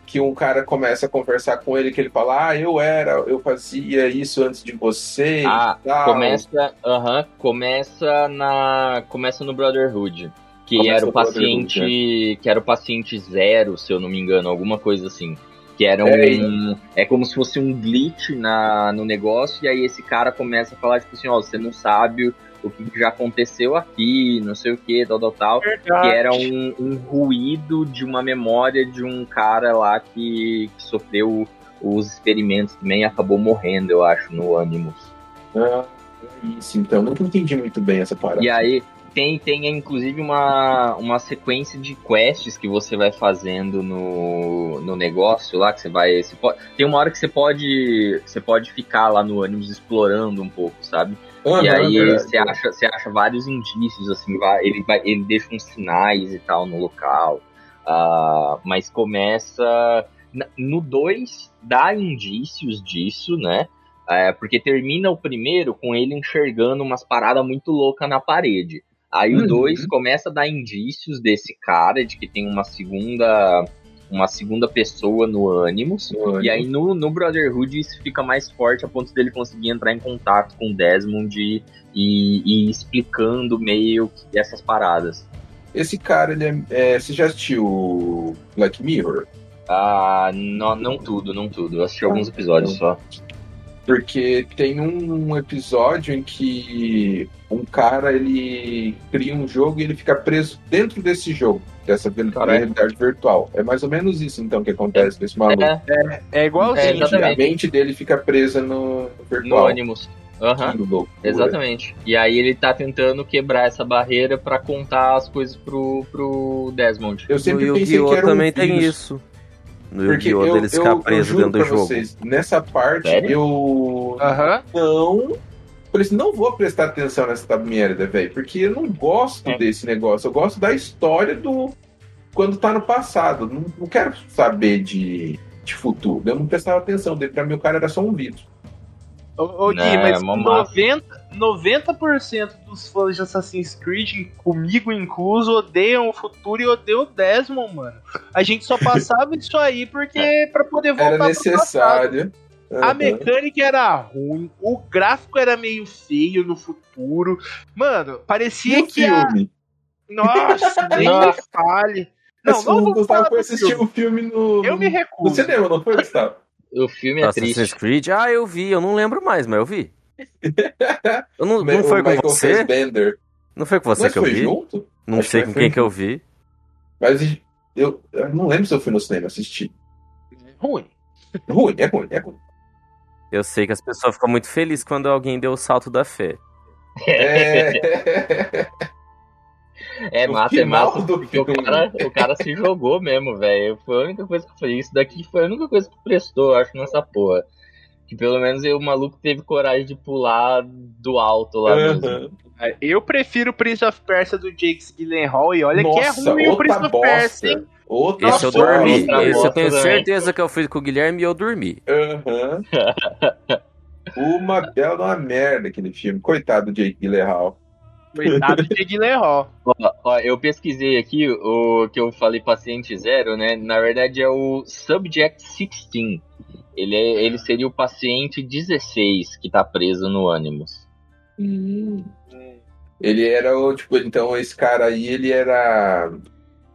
Que um cara começa a conversar com ele, que ele fala, ah, eu era, eu fazia isso antes de você Ah, e tal. Começa, aham, começa na, começa no Brotherhood, que Começa era o paciente, que era o paciente zero, se eu não me engano, alguma coisa assim. Que era É, um, é como se fosse um glitch na, no negócio e aí esse cara começa a falar tipo assim, ó, você não sabe o que já aconteceu aqui, não sei o que, tal, tal, tal. Que era um, um ruído de uma memória de um cara lá que, que sofreu os experimentos também e acabou morrendo, eu acho, no Animus. Ah, é isso, então. Nunca entendi muito bem essa parada. E aí tem, tem inclusive uma, uma sequência de quests que você vai fazendo no, no negócio lá, que você vai. Você pode, tem uma hora que você pode. Você pode ficar lá no ônibus explorando um pouco, sabe? E aí verdade. você acha, você acha vários indícios, assim, vai, ele, vai, ele deixa uns sinais e tal no local. Ah, mas começa. No 2 dá indícios disso, né? É, porque termina o primeiro com ele enxergando umas paradas muito loucas na parede. Aí o Uhum. 2 começa a dar indícios desse cara, de que tem uma segunda. Uma segunda pessoa no Animus. E aí no, no Brotherhood isso fica mais forte a ponto dele conseguir entrar em contato com o Desmond e, e ir explicando meio que essas paradas. Esse cara, ele é, é, Você já assistiu Black Mirror? Ah, não, não tudo, não tudo. Eu assisti alguns episódios só. Porque tem um episódio em que um cara ele cria um jogo e ele fica preso dentro desse jogo, dessa realidade virtual. É mais ou menos isso então que acontece com esse maluco. É, É igualzinho. É, a exatamente. mente dele fica presa no, no no virtual. Animus. Loucura. Exatamente. E aí ele tá tentando quebrar essa barreira pra contar as coisas pro, pro Desmond. Eu No sempre pensei Yu-Gi-Oh! que era um também tem vírus. isso. No Porque Yu-Gi-Oh! eu, ficar eu preso juro dentro do jogo. vocês, nessa parte Sério? eu Aham. não. Falei assim, não vou prestar atenção nessa merda, velho, porque eu não gosto É. desse negócio. Eu gosto da história do. quando tá no passado. Não, não quero saber de, de futuro. Eu não prestava atenção. Pra mim, o cara era só um vírus. Ô, ô Gui, mas massa. 90%, 90% dos fãs de Assassin's Creed, comigo incluso, odeiam o futuro e odeiam o Desmond, mano. A gente só passava isso aí porque pra poder voltar Era necessário. A Aham. mecânica era ruim, o gráfico era meio feio no futuro. Mano, E parecia o que a... filme? Nossa, nem me fale. Não, Esse- não vou Gustavo falar foi assistir filme. o filme no, Eu me no recuso. cinema, não foi, Gustavo? O filme é Assassin's triste. Creed? Ah, eu vi, eu não lembro mais, mas eu vi. Eu não, não O foi com você? Fassbender. Não foi com você Mas que eu vi? junto? Não Acho sei que com quem que eu junto. vi. Mas eu, eu não lembro se eu fui no cinema assistir. Ruim. Ruim, é ruim, é ruim. Eu sei que as pessoas ficam muito felizes quando alguém deu o salto da fé. É... É massa, é massa. do Porque o cara, o cara se jogou mesmo, velho. Foi a única coisa que eu falei. Isso daqui foi a única coisa que prestou, acho, nessa porra. Que pelo menos o maluco teve coragem de pular do alto lá mesmo. Aham. Eu prefiro o Prince of Persia do Jake Gyllenhaal e olha que é Nossa, ruim o Prince of Persia, hein? Outra Esse eu dormi. Esse eu tenho certeza que eu fui com o Guilherme e eu dormi. Aham. Uma bela uma merda aquele filme. Coitado do Jake Gyllenhaal. Coitado de Jake Gyllenhaal. Ó, ó, eu pesquisei aqui o que eu falei paciente zero, né? Na verdade é o Subject 16. Ele, é, ele seria o paciente 16 que tá preso no Animus. Ele era o, tipo, então esse cara aí, ele era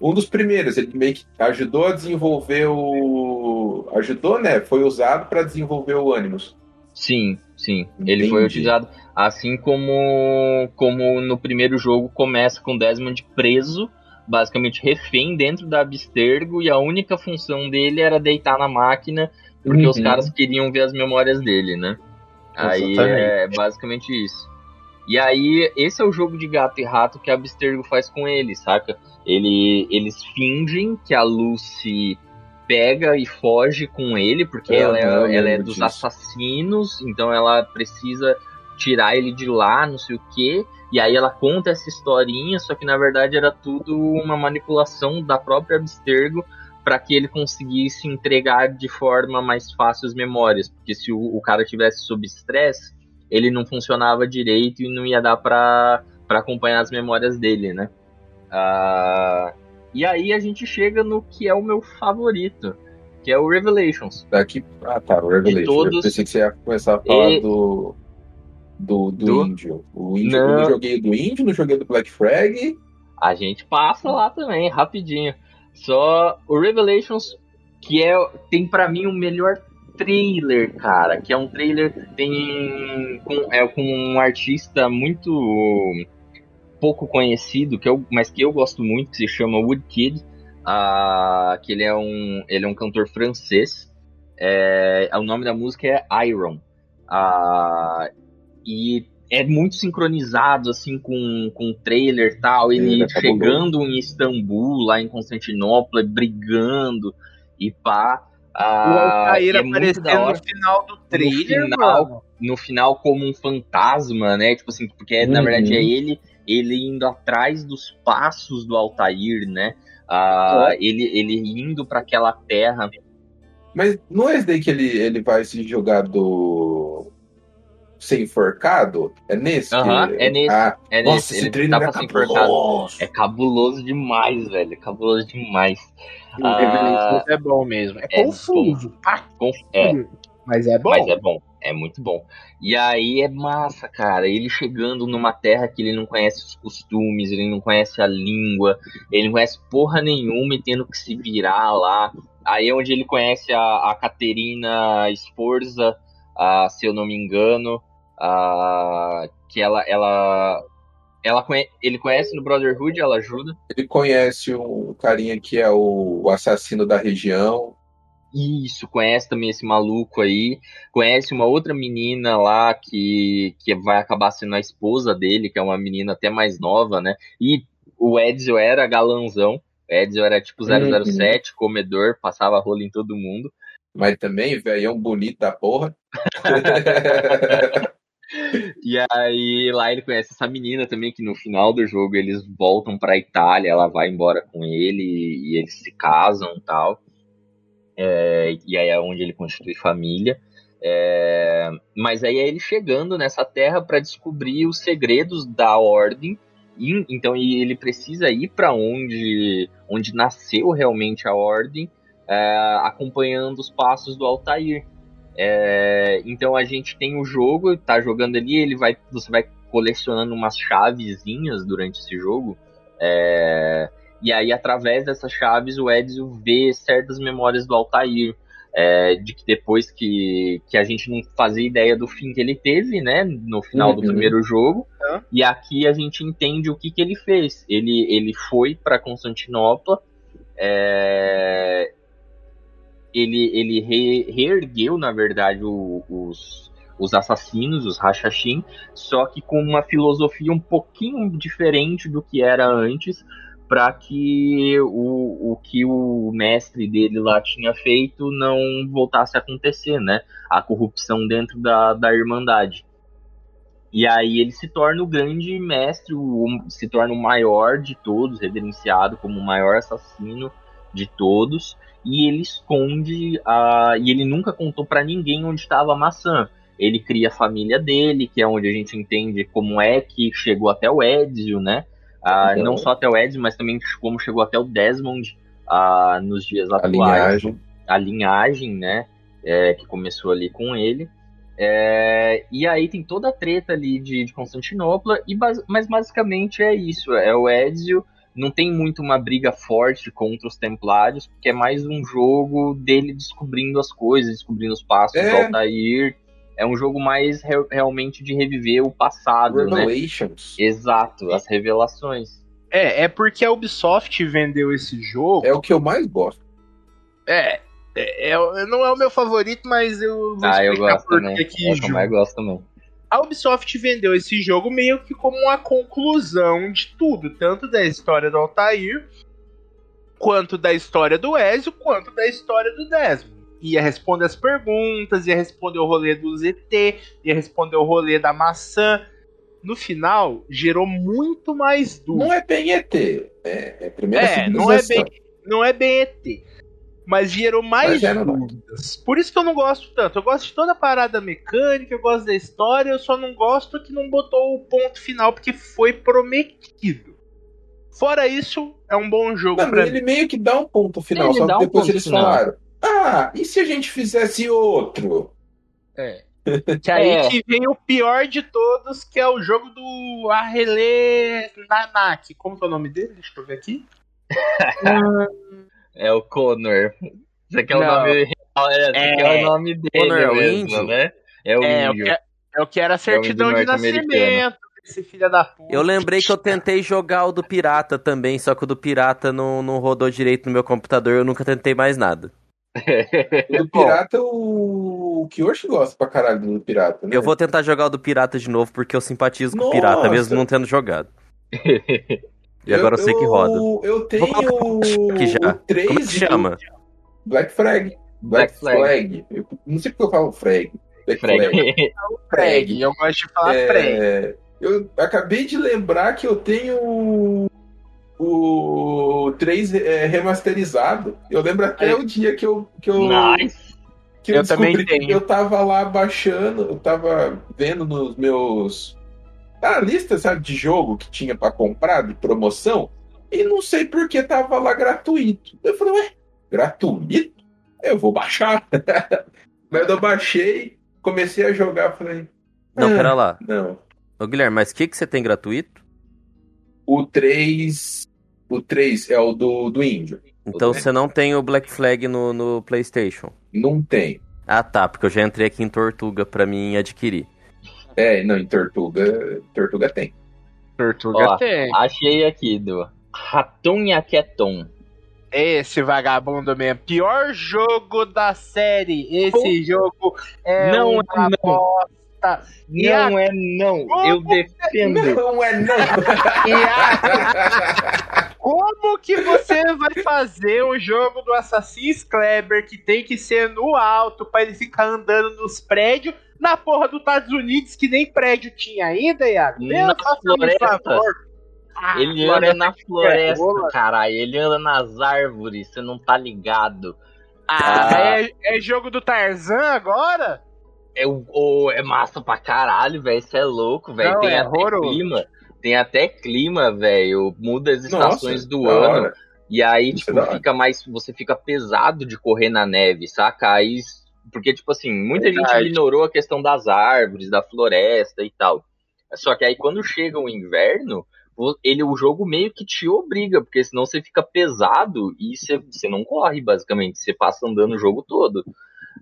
um dos primeiros. Ele meio que ajudou a desenvolver o. Ajudou, né? Foi usado para desenvolver o Animus. Sim, sim. Ele foi Entendi. utilizado assim como, como no primeiro jogo começa com Desmond preso, basicamente refém dentro da Abstergo, e a única função dele era deitar na máquina, porque os Uhum. caras queriam ver as memórias dele, né? Aí Exatamente. é basicamente isso. E aí, esse é o jogo de gato e rato que a Abstergo faz com ele, saca? Ele, eles fingem que a Lucy pega e foge com ele, porque ela, é, ela é dos disso. assassinos, então ela precisa tirar ele de lá, não sei o quê. E aí ela conta essa historinha, só que na verdade era tudo uma manipulação da própria Abstergo para que ele conseguisse entregar de forma mais fácil as memórias, porque se o, o cara tivesse sob estresse, ele não funcionava direito e não ia dar para acompanhar as memórias dele, né? Ah, e aí a gente chega no que é o meu favorito, que é o Revelations. Daqui. Ah, tá, o Revelation. todos- Eu pensei que você ia começar a falar E- do. Do, do, Do- índio. O índio. Não. Eu não joguei do índio, não joguei do Black Frag. A gente passa lá também, rapidinho. Só o Revelations, que é tem pra mim o melhor trailer, cara, que é um trailer tem com, é com um artista muito pouco conhecido, que eu, mas que eu gosto muito, que se chama Woodkid, uh, que ele é um ele é um cantor francês. É, o nome da música é Iron. Uh, e é muito sincronizado assim com, com o trailer e tal, ele é, chegando em Istambul, lá em Constantinopla, brigando e pá. Ah, o Altair é aparecendo no final do trailer, no final, no final como um fantasma, né? Tipo assim, porque uhum. na verdade é ele ele indo atrás dos passos do Altair, né? Ah, ele, ele indo para aquela terra. Mas não é esse daí que ele, ele vai se jogar do ser enforcado? É nesse? Aham, uh -huh, é nesse. Ah, é nossa, nesse. esse trailer é cabuloso. É cabuloso demais, velho. É cabuloso demais. Ah, é bom mesmo. É, é confuso. Ah, é. Mas é bom. Mas é bom. É muito bom. E aí é massa, cara. Ele chegando numa terra que ele não conhece os costumes, ele não conhece a língua, ele não conhece porra nenhuma e tendo que se virar lá. Aí é onde ele conhece a, a Caterina Sforza, a, se eu não me engano, a, que ela, ela ela conhe... Ele conhece no Brotherhood, ela ajuda. Ele conhece um carinha que é o assassino da região. Isso, conhece também esse maluco aí. Conhece uma outra menina lá que, que vai acabar sendo a esposa dele, que é uma menina até mais nova, né? E o Edsel era galanzão. O Edsel era tipo 007, uhum. comedor, passava rolo em todo mundo. Mas também, velho, é um bonito da porra. E aí lá ele conhece essa menina também, que no final do jogo eles voltam pra Itália, ela vai embora com ele e eles se casam e tal. É, e aí é onde ele constitui família. É, mas aí é ele chegando nessa terra para descobrir os segredos da ordem. E, então ele precisa ir para onde, onde nasceu realmente a ordem, é, acompanhando os passos do Altair. É, então a gente tem o jogo, tá jogando ali, ele vai, você vai colecionando umas chavezinhas durante esse jogo. É, e aí, através dessas chaves, o Ezio vê certas memórias do Altair. É, de que depois que, que a gente não fazia ideia do fim que ele teve, né, no final uhum. do primeiro jogo, uhum. e aqui a gente entende o que, que ele fez. Ele, ele foi para Constantinopla, é, ele, ele re, reergueu, na verdade, o, os, os assassinos, os Hashashin, só que com uma filosofia um pouquinho diferente do que era antes, para que o, o que o mestre dele lá tinha feito não voltasse a acontecer, né? A corrupção dentro da, da Irmandade. E aí ele se torna o grande mestre, o, se torna o maior de todos, reverenciado como o maior assassino de todos e ele esconde a e ele nunca contou para ninguém onde estava a maçã. Ele cria a família dele, que é onde a gente entende como é que chegou até o Ezio, né? Ah, então... Não só até o Ezio, mas também como chegou até o Desmond ah, nos dias atuais. Linhagem. A linhagem, né? É, que começou ali com ele. É, e aí tem toda a treta ali de, de Constantinopla, e mas basicamente é isso: é o Ezio não tem muito uma briga forte contra os Templários, porque é mais um jogo dele descobrindo as coisas, descobrindo os passos é. do Altair. É um jogo mais re realmente de reviver o passado, né? Revelations. né? Exato, as revelações. É, é porque a Ubisoft vendeu esse jogo. É o que eu mais gosto. É, é, é não é o meu favorito, mas eu vou ah, eu gosto também. Aqui, é o que eu mais gosto também a Ubisoft vendeu esse jogo meio que como uma conclusão de tudo, tanto da história do Altair, quanto da história do Ezio, quanto da história do Desmond. Ia responder as perguntas, ia responder o rolê do ZT, ia responder o rolê da maçã. No final, gerou muito mais dúvida. Não é bem ET, é, é primeira é, não é bem, não é bem ET mas gerou mais mas dúvidas. Por isso que eu não gosto tanto. Eu gosto de toda a parada mecânica, eu gosto da história, eu só não gosto que não botou o ponto final porque foi prometido. Fora isso, é um bom jogo não, pra ele mim. meio que dá um ponto final, ele só que depois um eles final. falaram: "Ah, e se a gente fizesse outro?" É. Que aí é. que vem o pior de todos, que é o jogo do Arrele Nanak. Como que é o nome dele? Deixa eu ver aqui. É o Connor. Você quer o nome É, é, é o nome dele é o mesmo, índio? né? É o É, eu, índio. que, eu quero a certidão de norte-americano. nascimento desse filho da puta. Eu lembrei que eu tentei jogar o do Pirata também, só que o do Pirata não, não rodou direito no meu computador, eu nunca tentei mais nada. O do pirata, o, o Kyoshi gosta pra caralho do pirata, né? Eu vou tentar jogar o do Pirata de novo, porque eu simpatizo com o Nossa! Pirata, mesmo não tendo jogado. E agora eu, sei que roda. Eu tenho aqui já. o 3 Como é que chama? Black Flag. Black, Black Flag. Flag. Eu não sei porque eu falo Flag. Black Freg. Flag. Freg. Eu gosto de falar. É, eu acabei de lembrar que eu tenho o 3 é, remasterizado. Eu lembro até É. o dia que eu, que eu, Nice. que eu, Eu também tenho. Eu tava lá baixando, eu tava vendo nos meus. A lista, sabe, de jogo que tinha pra comprar, de promoção, e não sei por que tava lá gratuito. Eu falei, ué, gratuito? Eu vou baixar. Mas eu baixei, comecei a jogar, falei. Não, "Ah, pera lá. Não. Ô Guilherme, mas o que, que você tem gratuito? O 3. O 3 é o do, do índio. Então você não tem o Black Flag no, no PlayStation. Não tem. Ah tá, porque eu já entrei aqui em Tortuga pra mim adquirir. É, não, em Tortuga. Tortuga tem. Tortuga Ó, tem. Achei aqui do Raton Yaqueton. Esse vagabundo mesmo. Pior jogo da série. Esse jogo é Não, uma não. bosta. E a- Não é não, eu defendo. Não é não! A- Como que você vai fazer um jogo do Assassin's Kleber que tem que ser no alto pra ele ficar andando nos prédios na porra dos Estados Unidos que nem prédio tinha ainda, Iago? Na floresta. favor. Ah, Ele floresta anda na que floresta, rola. caralho. Ele anda nas árvores, você não tá ligado. Ah, é, é jogo do Tarzan agora? É, o- o- é massa pra caralho, velho. Isso é louco, velho. Tem é até clima. Tem até clima, velho. Muda as estações Nossa, do ano. hora. E aí, tipo, é hora. fica mais. Você fica pesado de correr na neve, saca? Aí. Porque, tipo assim, muita gente Verdade. ignorou a questão das árvores, da floresta e tal. Só que aí quando chega o inverno, o- ele, o jogo meio que te obriga, porque senão você fica pesado e você, você não corre, basicamente. Você passa andando o jogo todo.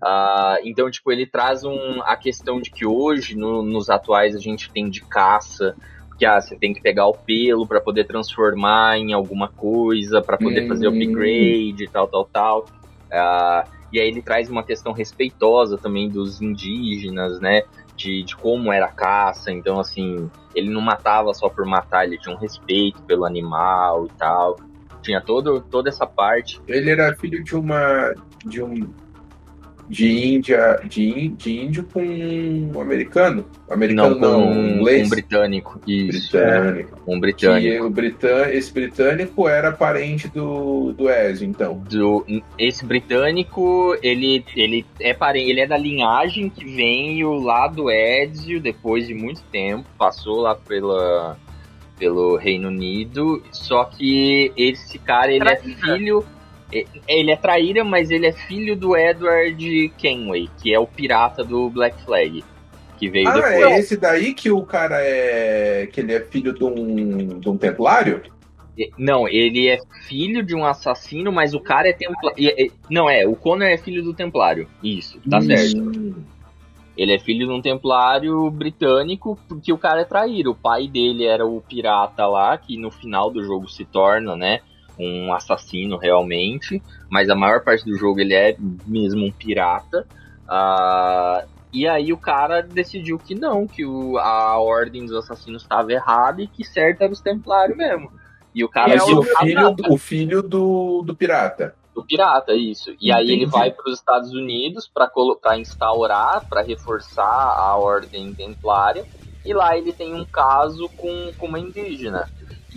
Ah, então, tipo, ele traz um, a questão de que hoje, no- nos atuais, a gente tem de caça, que ah, você tem que pegar o pelo para poder transformar em alguma coisa, para poder Hum. fazer upgrade e tal, tal, tal. Ah, e aí ele traz uma questão respeitosa também dos indígenas, né? De, de como era a caça. Então, assim, ele não matava só por matar, ele tinha um respeito pelo animal e tal. Tinha todo, toda essa parte. Ele era filho de uma. de um. De Índia. de, de índio com um americano. Americano Não, não, com um um inglês. britânico. Isso. britânico. Um britânico. O britân, esse britânico era parente do, do Ezio, então. do esse britânico, ele ele é parente, ele é da linhagem que veio lá do Ezio depois de muito tempo, passou lá pela pelo Reino Unido, só que esse cara ele é filho ele é traíra, mas ele é filho do Edward Kenway, que é o pirata do Black Flag, que veio Ah, depois. é esse daí que o cara é. que ele é filho de um, de um templário? Não, ele é filho de um assassino, mas o cara é templário. Não, é, o Connor é filho do templário. Isso, tá certo. Hum. Ele é filho de um templário britânico, porque o cara é traíra. O pai dele era o pirata lá, que no final do jogo se torna, né, um assassino realmente. Mas a maior parte do jogo ele é mesmo um pirata. Ah, e aí o cara decidiu que não, que o- a ordem dos assassinos estava errada e que certo era os templários mesmo. E o cara é Mas viu o filho, o filho do, do pirata. do pirata, isso. E aí ele Entendi. vai para os Estados Unidos para instaurar, para reforçar a ordem templária. E lá ele tem um caso com, com uma indígena.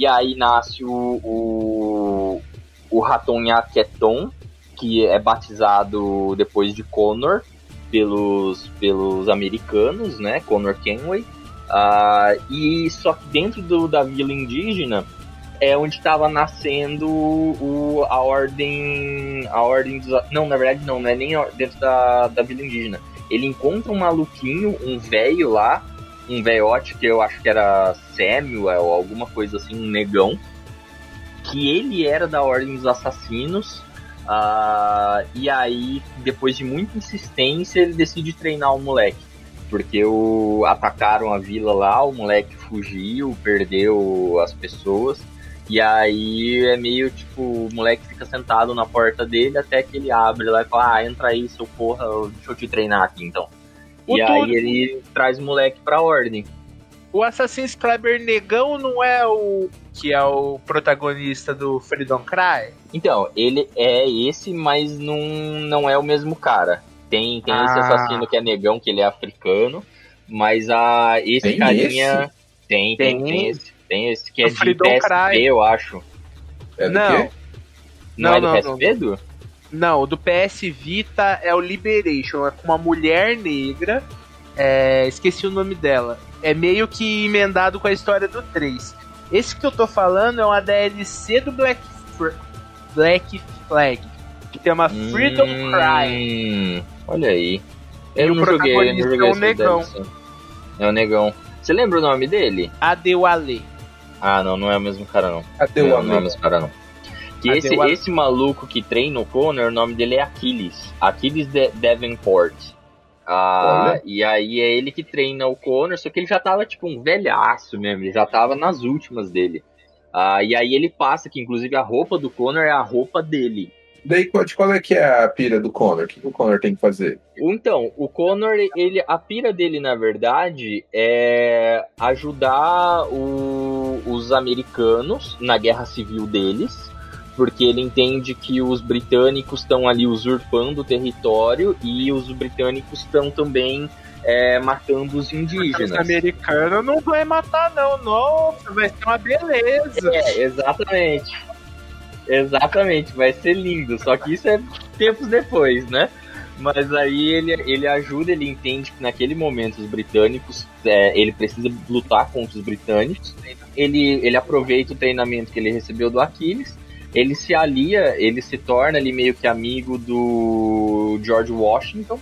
E aí nasce o, o, o Raton Yaqueton, que é batizado depois de Connor pelos, pelos americanos, né? Connor Kenway. Ah, e só que dentro do, da vila indígena é onde estava nascendo o, a ordem. A ordem dos. Não, na verdade não, não é nem dentro da, da vila indígena. Ele encontra um maluquinho, um velho lá, um velhote que eu acho que era Samuel ou alguma coisa assim, um negão. Que ele era da ordem dos assassinos. Ah, e aí, depois de muita insistência, ele decide treinar o moleque. Porque o, atacaram a vila lá, o moleque fugiu, perdeu as pessoas. E aí é meio tipo, o moleque fica sentado na porta dele até que ele abre lá e fala, ah, entra aí, seu porra, deixa eu te treinar aqui então. O e Túlio- aí ele traz o moleque pra ordem. O Assassin's Kleber Negão não é o que é o protagonista do Freedom Cry? Então, ele é esse, mas não, não é o mesmo cara. Tem, tem esse Ah. assassino que é negão, que ele é africano, mas a, esse Tem carinha. Tem, tem, Tem. tem esse. Tem esse que é O de PSP, Cry. eu acho. É do Não. quê? Não, Não, é do não, PSP, Du? Não, o do PS Vita é o Liberation, é com uma mulher negra. é, esqueci o nome dela. É meio que emendado com a história do 3. Esse que eu tô falando é uma DLC do Black, Fr- Black Flag, que tem uma Freedom Cry. Hum, Olha aí. E Eu o não joguei, eu não joguei é o negão. DLC. É o negão. Você lembra o nome dele? Adewale. Ah, não, não é o mesmo cara, não. Cadê não, não é o mesmo cara, não. Que esse, esse maluco que treina o Connor, o nome dele é Aquiles. Aquiles De Davenport. Ah, Olha. e aí é ele que treina o Connor, só que ele já tava tipo um velhaço mesmo, ele já tava nas últimas dele. Ah, e aí ele passa que inclusive a roupa do Connor é a roupa dele. Daí, qual, é que é a pira do Connor? O que, que o Connor tem que fazer? Então, o Connor, ele, a pira dele, na verdade, é ajudar o- os americanos na guerra civil deles, porque ele entende que os britânicos estão ali usurpando o território e os britânicos estão também é, matando os Os indígenas. americanos não vai matar, não. Nossa, vai ser uma beleza. É, exatamente. Exatamente, vai ser lindo. Só que isso é tempos depois, né? Mas aí ele, ele ajuda, ele entende que naquele momento os britânicos, é, ele precisa lutar contra os britânicos. Ele, ele aproveita o treinamento que ele recebeu do Aquiles. Ele se alia, ele se torna ali meio que amigo do George Washington.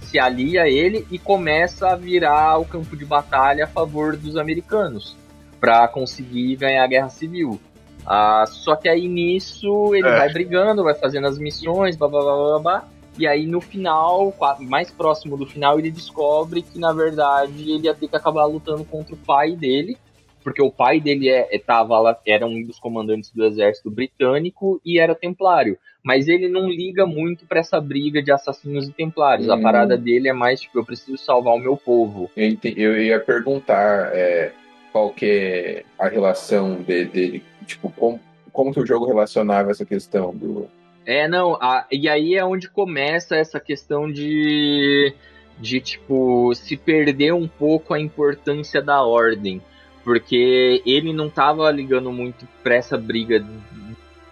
Se alia a ele e começa a virar o campo de batalha a favor dos americanos para conseguir ganhar a guerra civil. Ah, só que aí nisso ele É. vai brigando, vai fazendo as missões, blá blá blá blá blá. E aí no final, mais próximo do final, ele descobre que na verdade ele ia ter que acabar lutando contra o pai dele, porque o pai dele é, é- tava lá, era um dos comandantes do exército britânico e era templário. Mas ele não liga muito pra essa briga de assassinos e templários. A Hum. parada dele é mais tipo, eu preciso salvar o meu povo. Eu, eu ia perguntar é, qual que é a relação de- dele, tipo, como, como que o jogo relacionava essa questão do... É, não, a- e aí é onde começa essa questão de, de, tipo, se perder um pouco a importância da ordem. Porque ele não tava ligando muito pra essa briga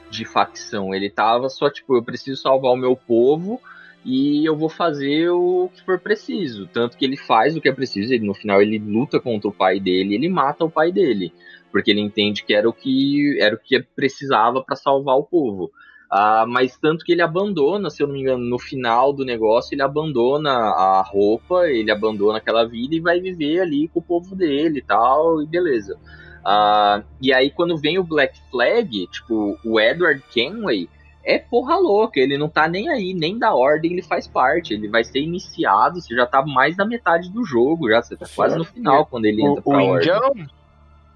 de facção. Ele tava só, tipo, eu preciso salvar o meu povo e eu vou fazer o que for preciso. Tanto que ele faz o que é preciso, ele, no final ele luta contra o pai dele, ele mata o pai dele. Porque ele entende que era o que, era o que precisava para salvar o povo. Ah, mas tanto que ele abandona, se eu não me engano, no final do negócio, ele abandona a roupa, ele abandona aquela vida e vai viver ali com o povo dele e tal, e beleza. Ah, e aí quando vem o Black Flag, tipo, o Edward Kenway é porra louca, ele não tá nem aí, nem da ordem ele faz parte, ele vai ser iniciado, você já tá mais da metade do jogo, já, você tá quase no final quando ele O, entra o pra ordem. indião?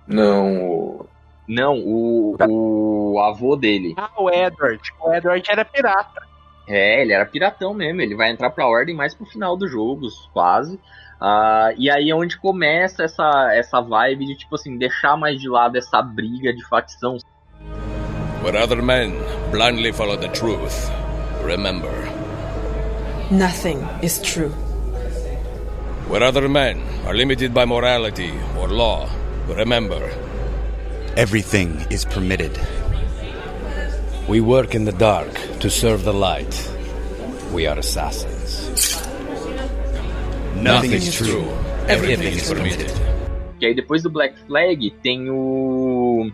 Não, o- Não, o, o avô dele. Ah, o Edward. O Edward era pirata. É, ele era piratão mesmo, ele vai entrar pra ordem mais pro final do jogo, quase. Ah, e aí é onde começa essa, essa vibe de, tipo assim, deixar mais de lado essa briga de facção. Where other men blindly follow the truth, remember. Nothing is true. Where other men are limited by morality or law, remember. Everything is permitted. We work in the dark to serve the light. We are assassins. Nothing is true. Everything is permitted. E aí depois do Black Flag tem o.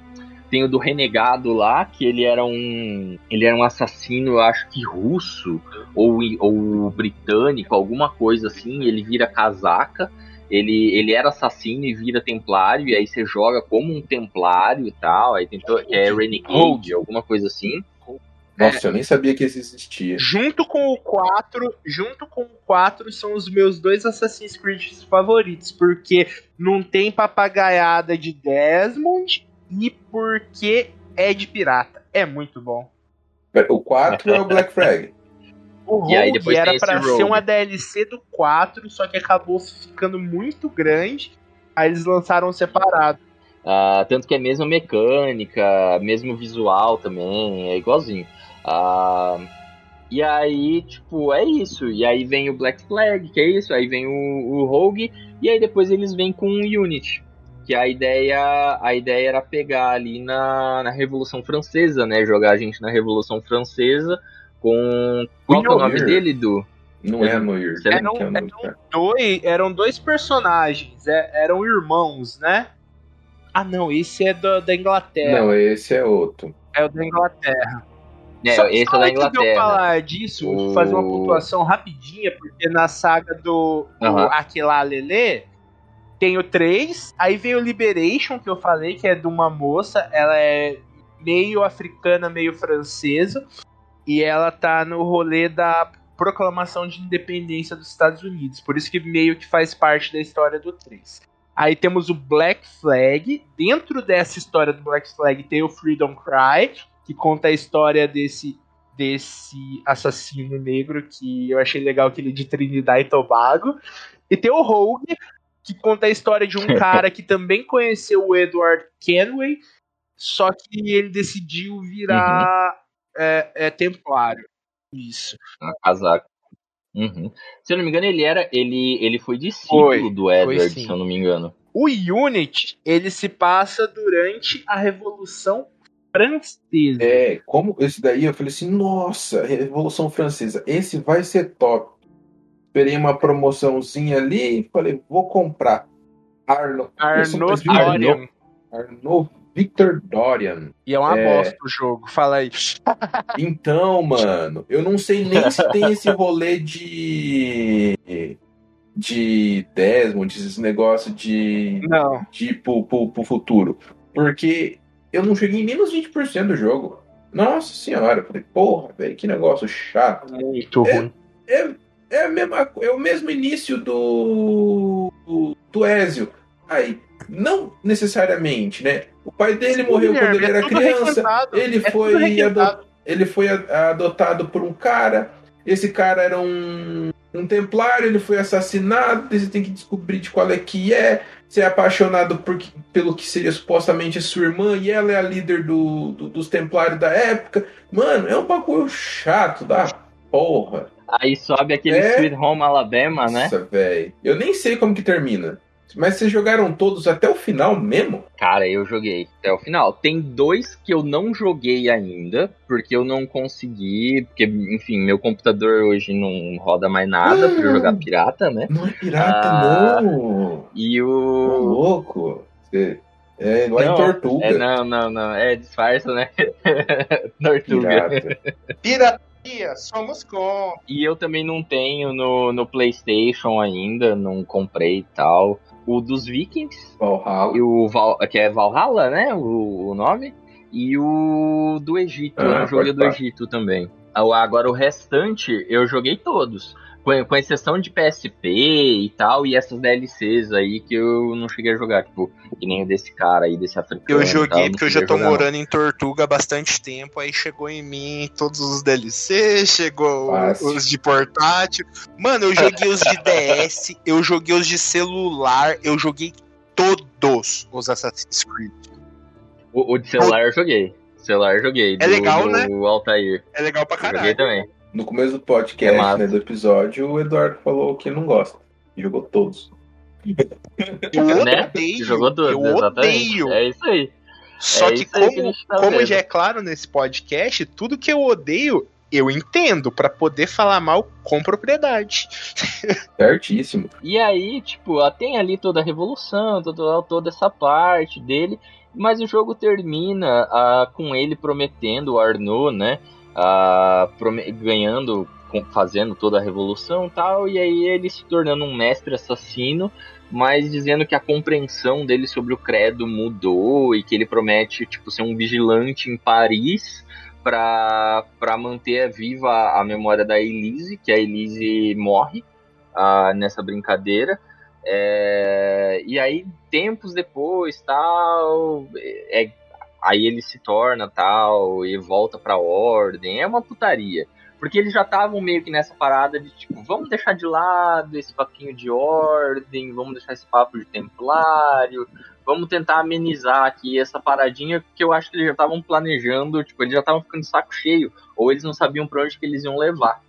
Tem o do Renegado lá, que ele era um. Ele era um assassino, eu acho que russo, ou, ou britânico, alguma coisa assim. Ele vira casaca. Ele, ele era assassino e vira templário, e aí você joga como um templário e tal. Aí tem to- que é Renegade, alguma coisa assim. Nossa, eu nem sabia que esse existia. Junto com o 4, junto com o 4 são os meus dois Assassin's Creed favoritos, porque não tem papagaiada de Desmond e porque é de pirata. É muito bom. O 4 é o Black Flag. O E Rogue era Rogue. ser uma DLC do 4, só que acabou ficando muito grande. Aí eles lançaram separado. Ah, tanto que é mesma mecânica, mesmo visual também, é igualzinho. Ah, e aí, tipo, é isso. E aí vem o Black Flag, que é isso. Aí vem o, o Rogue. E aí depois eles vêm com o Unity. Que a ideia, a ideia era pegar ali na, na Revolução Francesa, né? Jogar a gente na Revolução Francesa com. Qual que é o nome Noir. dele, Du? Não é Noir. É, não- que é é nome, não- cara. Dois, eram dois personagens, é- eram irmãos, né? Ah, não, esse é do- da Inglaterra. Não, esse é outro. É o da Inglaterra. É, Só- esse só é da antes de eu Inglaterra. falar disso, O- fazer uma pontuação rapidinha, porque na saga do, do Aham. Aquilá Lelê tem o 3, aí vem o Liberation, que eu falei, que é de uma moça, ela é meio africana, meio francesa, e ela tá no rolê da proclamação de independência dos Estados Unidos, por isso que meio que faz parte da história do 3. Aí temos o Black Flag, dentro dessa história do Black Flag tem o Freedom Cry, que conta a história desse desse assassino negro que eu achei legal que ele é de Trinidad e Tobago. E tem o Rogue, que conta a história de um cara que também conheceu o Edward Kenway, só que ele decidiu virar é, é, templário. Isso. Um casaco. Uhum. Se eu não me engano, ele era. Ele, ele foi discípulo Foi, do Edward, se eu não me engano. O Unity, ele se passa durante a Revolução Francesa. É, como esse daí eu falei assim, nossa, Revolução Francesa, esse vai ser top. Esperei uma promoçãozinha ali e falei, vou comprar. Arno, Arnaud Arnaud. Dorian. Victor Dorian. E é uma É. bosta o jogo, fala aí. Então, mano, eu não sei nem se tem esse rolê de. de Desmond, esse negócio de. Não. de pro, pro, pro futuro. Porque eu não cheguei nem nos 20% do jogo. Nossa senhora, eu falei, porra, velho, que negócio chato. Muito É. ruim. É, é, mesma, é o mesmo início do, do, do Ezio. Aí, não necessariamente, né? O pai dele morreu Guilherme, quando ele é era tudo criança. Ele É foi, requentado. ado- ele foi adotado por um cara. Esse cara era um, um templário, ele foi assassinado. Você tem que descobrir de qual é que é. Você é apaixonado por, pelo que seria supostamente sua irmã, e ela é a líder do, do- dos templários da época. Mano, é um bagulho chato da porra. Aí sobe aquele É. Sweet Home Alabama, né? Nossa, velho. Eu nem sei como que termina. Mas vocês jogaram todos até o final mesmo? Cara, eu joguei até o final. Tem dois que eu não joguei ainda, porque eu não consegui. Porque, enfim, meu computador hoje não roda mais nada pra eu jogar pirata, né? Não é pirata, Ah, não. E Ô, o. louco. Você- É lá Não, em Tortuga. É, não, não, não. É disfarça, né? Tortuga. Pirata. Pirataria, somos com. E eu também não tenho no, no PlayStation ainda, não comprei e tal. O dos Vikings, Valhalla. e o Val, que é Valhalla, né? O, o nome. E o do Egito, eu Ah, não joguei do. Egito também. Ah, Agora o restante eu joguei todos. Com, com exceção de PSP e tal, e essas DLCs aí que eu não cheguei a jogar, tipo, que nem o desse cara aí, desse africano. Eu tal, joguei não porque eu já tô jogar, não. morando em Tortuga há bastante tempo, aí chegou em mim todos os DLC, chegou Fácil. os de portátil. Mano, eu joguei os de DS, eu joguei os de celular, eu joguei todos os Assassin's Creed. O, o de celular eu joguei. Celular eu joguei. É legal, né? O Altair. É legal pra Eu joguei caralho. também. No começo do É podcast, massa. né, do episódio, o Eduardo falou que não gosta. E jogou todos. Eu Né? odeio, Jogou todos, eu exatamente. odeio. É isso aí. Só É que que como, gente tá como já é claro nesse podcast, tudo que eu odeio, eu entendo pra poder falar mal com propriedade. Certíssimo. E aí, tipo, tem ali toda a revolução, toda, toda essa parte dele, mas o jogo termina ah, com ele prometendo o Arnaud, né? Prome- ganhando, fazendo toda a revolução tal, e aí ele se tornando um mestre assassino, mas dizendo que a compreensão dele sobre o credo mudou e que ele promete, tipo, ser um vigilante em Paris pra manter viva a memória da Elise, que a Elise morre ah, nessa brincadeira. É, e aí, tempos depois, tal, é, aí ele se torna tal e volta pra ordem. É uma putaria. Porque eles já estavam meio que nessa parada de tipo, vamos deixar de lado esse papinho de ordem, vamos deixar esse papo de templário, vamos tentar amenizar aqui essa paradinha que eu acho que eles já estavam planejando, tipo, eles já estavam ficando saco cheio, ou eles não sabiam pra onde que eles iam levar.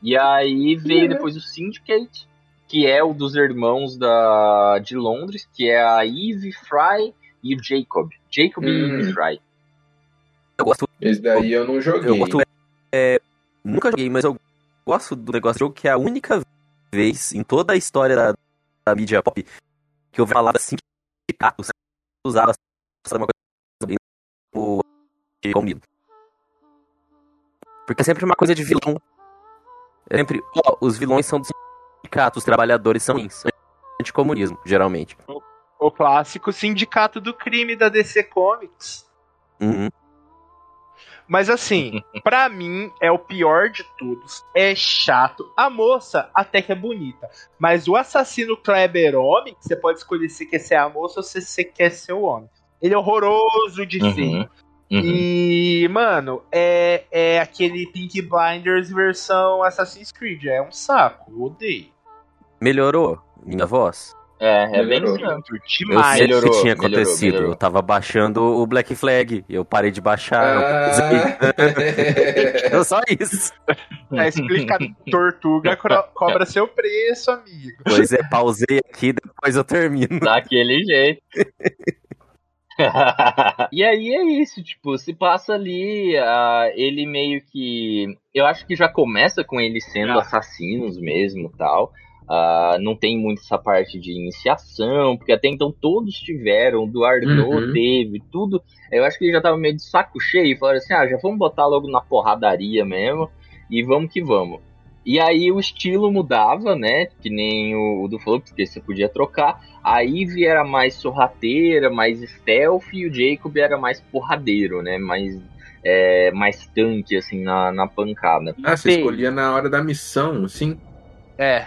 E aí veio depois o Syndicate, que é o dos irmãos da, de Londres, que é a Eve Fry e o Jacob. Jacob e Hum. Fry. Eu gosto. Esse daí eu não joguei. Eu gosto. É, nunca joguei, mas eu gosto do negócio do jogo que é a única vez em toda a história da, da mídia pop que eu vi falar assim que sindicatos usaram essa uma coisa bem o comigo. Porque é sempre uma coisa de vilão. É sempre, ó, os vilões são dos sindicatos, os trabalhadores são ruins. Anticomunismo, geralmente. O clássico sindicato do crime da DC Comics. Uhum. Mas assim, pra mim é o pior de todos. É chato. A moça até que é bonita. Mas o assassino Kleber homem, você pode escolher se quer ser a moça ou se você quer ser o homem. Ele é horroroso de. Uhum. Uhum. E, mano, é, é aquele Pink Blinders versão Assassin's Creed. É um saco. Eu odeio. Melhorou minha voz? É, é bem Melhorou. isso mesmo. Eu Demais. sei o que melhorou, tinha melhorou, acontecido. melhorou. Eu tava baixando o Black Flag. Eu parei de baixar. Ah. Eu só isso. Tá explicado. Tortuga cobra seu preço, amigo. Pois é, pausei aqui, depois eu termino. Daquele jeito. e aí é isso, tipo, se passa ali, ah, ele meio que. Eu acho que já começa com eles sendo Ah. assassinos mesmo tal. Ah, não tem muito essa parte de iniciação, porque até então todos tiveram, do Arnaud Uhum. teve, tudo. Eu acho que ele já tava meio de saco cheio e falaram assim: ah, já vamos botar logo na porradaria mesmo e vamos que vamos. E aí o estilo mudava, né? Que nem o, o do falou, porque você podia trocar. A Ivy era mais sorrateira, mais stealth, e o Jacob era mais porradeiro, né? Mais, é, mais tanque, assim, na, na pancada. Ah, você escolhia na hora da missão, sim? É,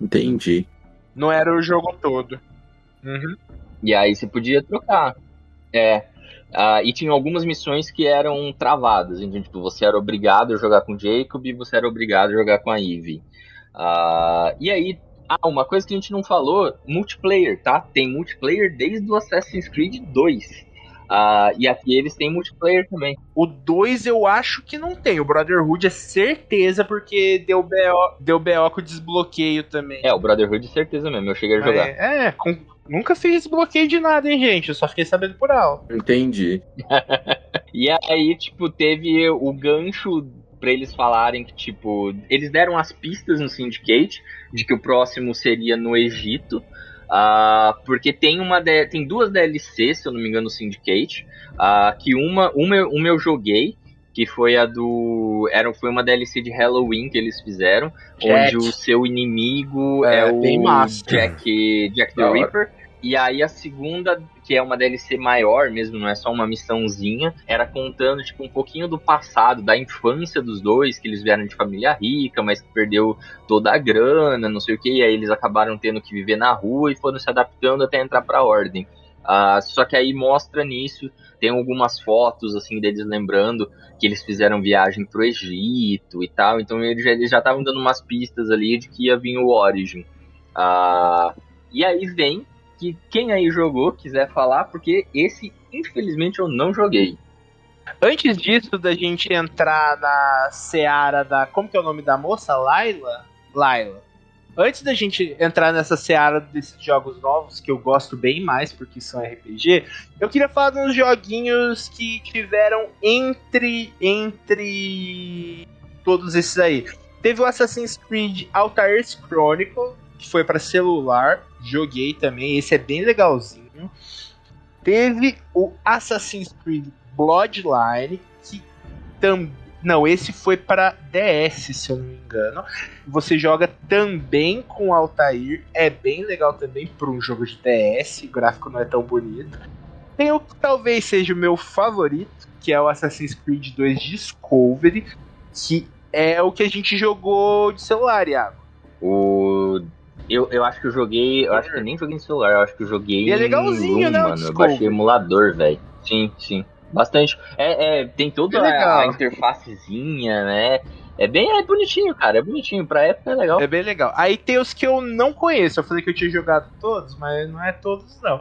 Entendi. não era o jogo todo. Uhum. E aí você podia trocar. É. Ah, e tinha algumas missões que eram travadas. Então, tipo, você era obrigado a jogar com o Jacob e você era obrigado a jogar com a Eve. Ah, e aí, ah, uma coisa que a gente não falou, multiplayer, tá? Tem multiplayer desde o Assassin's Creed 2. Ah, e aqui eles têm multiplayer também. O 2 eu acho que não tem. O Brotherhood é certeza, porque deu BO, deu BO com o desbloqueio também. É, o Brotherhood, certeza mesmo, eu cheguei a jogar. É, é, com- nunca fiz desbloqueio de nada, hein, gente? Eu só fiquei sabendo por alto. Entendi. E aí, tipo, teve o gancho pra eles falarem que, tipo, eles deram as pistas no Syndicate de que o próximo seria no Egito. Ah, porque tem uma tem duas DLCs, se eu não me engano, no Syndicate. ah, que uma, uma, eu- uma eu joguei, que foi a do. Era, foi uma DLC de Halloween que eles fizeram, Jack. onde o seu inimigo é, É, o. Jack, Jack the. Ripper. E aí a segunda, que é uma DLC maior mesmo, não é só uma missãozinha, era contando tipo um pouquinho do passado, da infância dos dois, que eles vieram de família rica, mas que perdeu toda a grana, não sei o que, e aí eles acabaram tendo que viver na rua e foram se adaptando até entrar pra ordem. Ah, só que aí mostra nisso, tem algumas fotos assim deles lembrando que eles fizeram viagem pro Egito e tal, então eles já estavam dando umas pistas ali de que ia vir o Origin. Ah, e aí vem que quem aí jogou quiser falar, porque esse, infelizmente, eu não joguei. Antes disso, da gente entrar na seara da. Como que é o nome da moça? Laila? Laila. Antes da gente entrar nessa seara desses jogos novos, que eu gosto bem mais porque são RPG, eu queria falar dos joguinhos que tiveram entre. entre. todos esses aí. Teve o Assassin's Creed Altair's Chronicle, que foi para celular. Joguei também, esse é bem legalzinho. Teve o Assassin's Creed Bloodline, que também. Não, esse foi para DS, se eu não me engano. Você joga também com Altair, é bem legal também para um jogo de DS, o gráfico não é tão bonito. Tem o que talvez seja o meu favorito, que é o Assassin's Creed 2 Discovery, que é o que a gente jogou de celular, Iago. O. Eu, eu acho que eu joguei. Eu acho que eu nem joguei no celular, eu acho que eu joguei. E é legalzinho, em né, Mano, eu baixei emulador, velho. Sim, sim. Bastante. É, é, tem toda É a, a interfacezinha, né? É bem é bonitinho, cara. É bonitinho. Pra época é legal. É bem legal. Aí tem os que eu não conheço. Eu falei que eu tinha jogado todos, mas não é todos, não.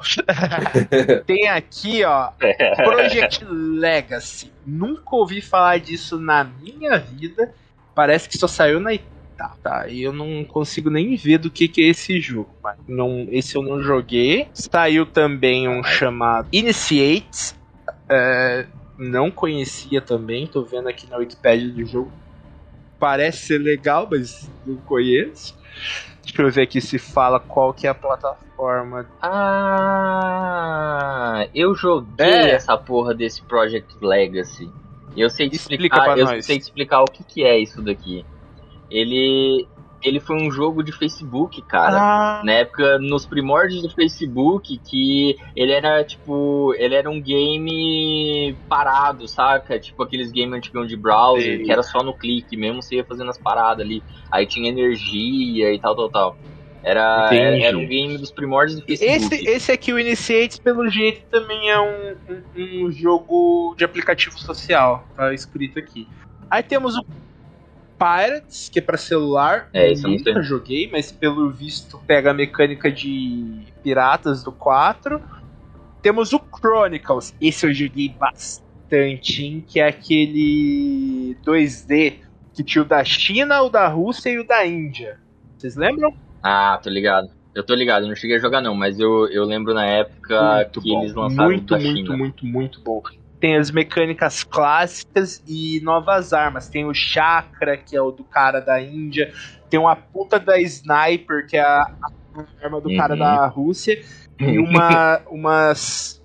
tem aqui, ó, Project Legacy. Nunca ouvi falar disso na minha vida. Parece que só saiu na Itália. Tá, e eu não consigo nem ver do que, que é esse jogo. Mas não, esse eu não joguei. Saiu também um chamado Initiate. É, não conhecia também. Tô vendo aqui na Wikipedia do jogo. Parece ser legal, mas não conheço. Deixa eu ver aqui se fala qual que é a plataforma. Ah, eu joguei É. essa porra desse Project Legacy. Eu sei te Explica explicar, pra eu nós. sei te explicar o que, que é isso daqui. Ele ele foi um jogo de Facebook, cara. Ah, Na época, nos primórdios do Facebook, que ele era tipo. Ele era um game parado, saca? Tipo aqueles games antigos de browser, Sei. que era só no clique, mesmo você ia fazendo as paradas ali. Aí tinha energia e tal, tal, tal. Era, era, era um game dos primórdios do Facebook. esse, esse aqui, o Initiate, pelo jeito, também é um, um, um jogo de aplicativo social. Tá escrito aqui. Aí temos o Pirates, que é pra celular. É, esse eu não Nunca joguei, mas pelo visto pega a mecânica de piratas do 4. Temos o Chronicles. Esse eu joguei bastante, hein, que é aquele 2D que tinha o da China, o da Rússia e o da Índia. Vocês lembram? Ah, tô ligado. Eu tô ligado, eu não cheguei a jogar não, mas eu, eu lembro na época que eles lançaram muito, da muito, muito, muito bom. Tem as mecânicas clássicas e novas armas. Tem o Chakra, que é o do cara da Índia. Tem uma puta da Sniper, que é a, arma do cara Uhum. da Rússia. E uma, umas.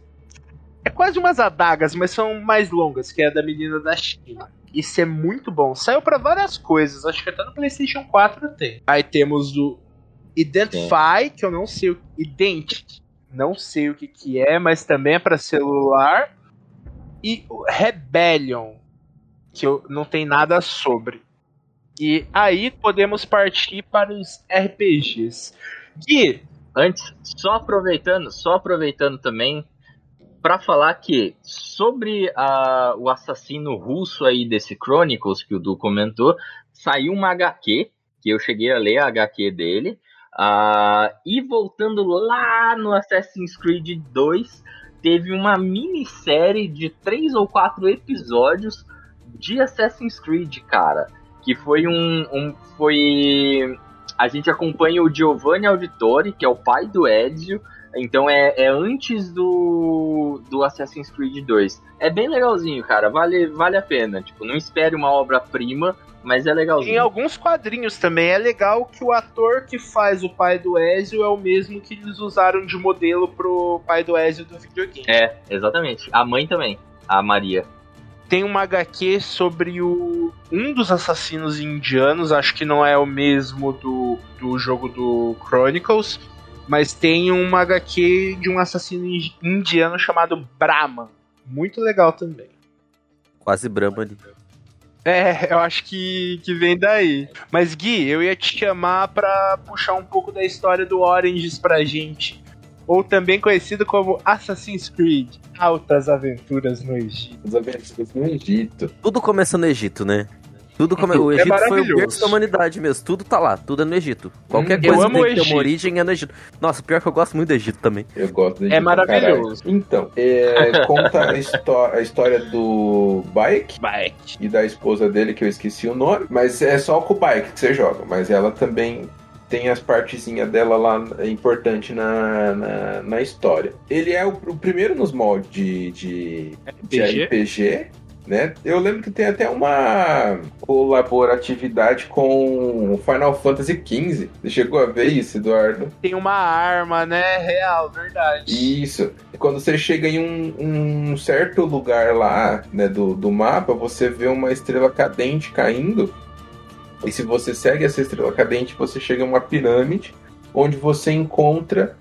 É quase umas adagas, mas são mais longas, que é a da menina da China. Isso é muito bom. Saiu pra várias coisas. Acho que até no PlayStation 4 tem. Aí temos o Identify, que eu não sei o. Identity. Não sei o que, que é, mas também é pra celular. E Rebellion, que eu não tem nada sobre. E aí podemos partir para os RPGs. Gui, Antes, só aproveitando, só aproveitando também pra falar que sobre a- o assassino russo aí desse Chronicles que o Du comentou, saiu uma HQ que eu cheguei a ler a HQ dele. ah, e voltando lá no Assassin's Creed 2, teve uma minissérie de três ou quatro episódios de Assassin's Creed, cara. Que foi um, um foi a gente acompanha o Giovanni Auditori, que é o pai do Ezio. Então é, é antes do, do Assassin's Creed 2. É bem legalzinho, cara. Vale, vale a pena. Tipo, não espere uma obra-prima, mas é Em legalzinho. alguns quadrinhos também é legal que o ator que faz o pai do Ezio é o mesmo que eles usaram de modelo pro pai do Ezio do videogame. É, exatamente. A mãe também, a Maria. Tem uma HQ sobre o um dos assassinos indianos, acho que não é o mesmo do, do jogo do Chronicles, mas tem uma HQ de um assassino in- indiano chamado Brahman. Muito legal também. Quase Brahma ali. É, eu acho que, que vem daí. Mas Gui, eu ia te chamar pra puxar um pouco da história do Oranges pra gente. Ou também conhecido como Assassin's Creed, Altas Aventuras no Egito. Os aventuras no Egito. Tudo começa no Egito, né? Tudo come... O É Egito foi o berço da humanidade mesmo. Tudo tá lá, tudo é no Egito. Qualquer Hum, coisa que tem que ter Egito. uma origem é no Egito. Nossa, pior que eu gosto muito do Egito também. Eu gosto do É Egito pra maravilhoso. caralho. Então, é, conta a, histó- a história do Bike Bike. e da esposa dele, que eu esqueci o nome, mas é só com o Bike que você joga, mas ela também tem as partezinhas dela lá é importante na, na, na história. Ele é o, o primeiro nos moldes de, de, de RPG? Né? Eu lembro que tem até uma colaboratividade com Final Fantasy XV. Você chegou a ver isso, Eduardo? Tem uma arma, né? Real, verdade. Isso. Quando você chega em um, um certo lugar lá, né, do, do mapa, você vê uma estrela cadente caindo. E se você segue essa estrela cadente, você chega a uma pirâmide, onde você encontra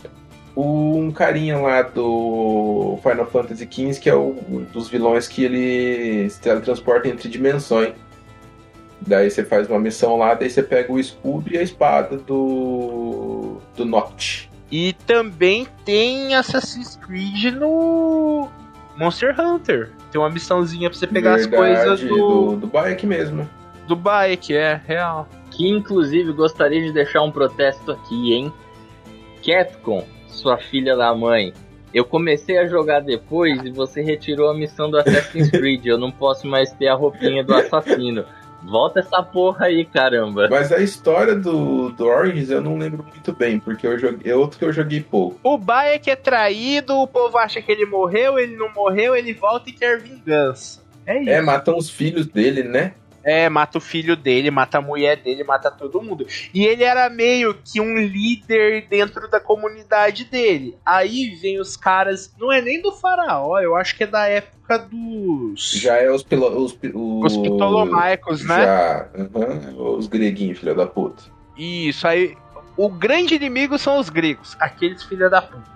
um carinha lá do Final Fantasy XV, que é o, um dos vilões que ele se teletransporta entre dimensões. Daí você faz uma missão lá, daí você pega o escudo e a espada do. do Noct. E também tem Assassin's Creed no Monster Hunter. Tem uma missãozinha pra você pegar as coisas do... do, do bike mesmo. do bike, é real. Que inclusive gostaria de deixar um protesto aqui, hein? Capcom, sua filha da mãe. Eu comecei a jogar depois e você retirou a missão do Assassin's Creed. Eu não posso mais ter a roupinha do assassino. Volta essa porra aí, caramba. Mas a história do, do Origins eu não lembro muito bem, porque eu joguei, é outro que eu joguei pouco. O Bayek é traído, o povo acha que ele morreu, ele não morreu, ele volta e quer vingança. É isso. É, matam os filhos dele, né? É, mata o filho dele, mata a mulher dele, mata todo mundo. E ele era meio que um líder dentro da comunidade dele. Aí vem os caras, não é nem do faraó, eu acho que é da época dos. Já é os, pilo, os, pi- Os ptolomaicos, né? Já, aham, os greguinhos, filha da puta. Isso, aí. O grande inimigo são os gregos, aqueles filha da puta.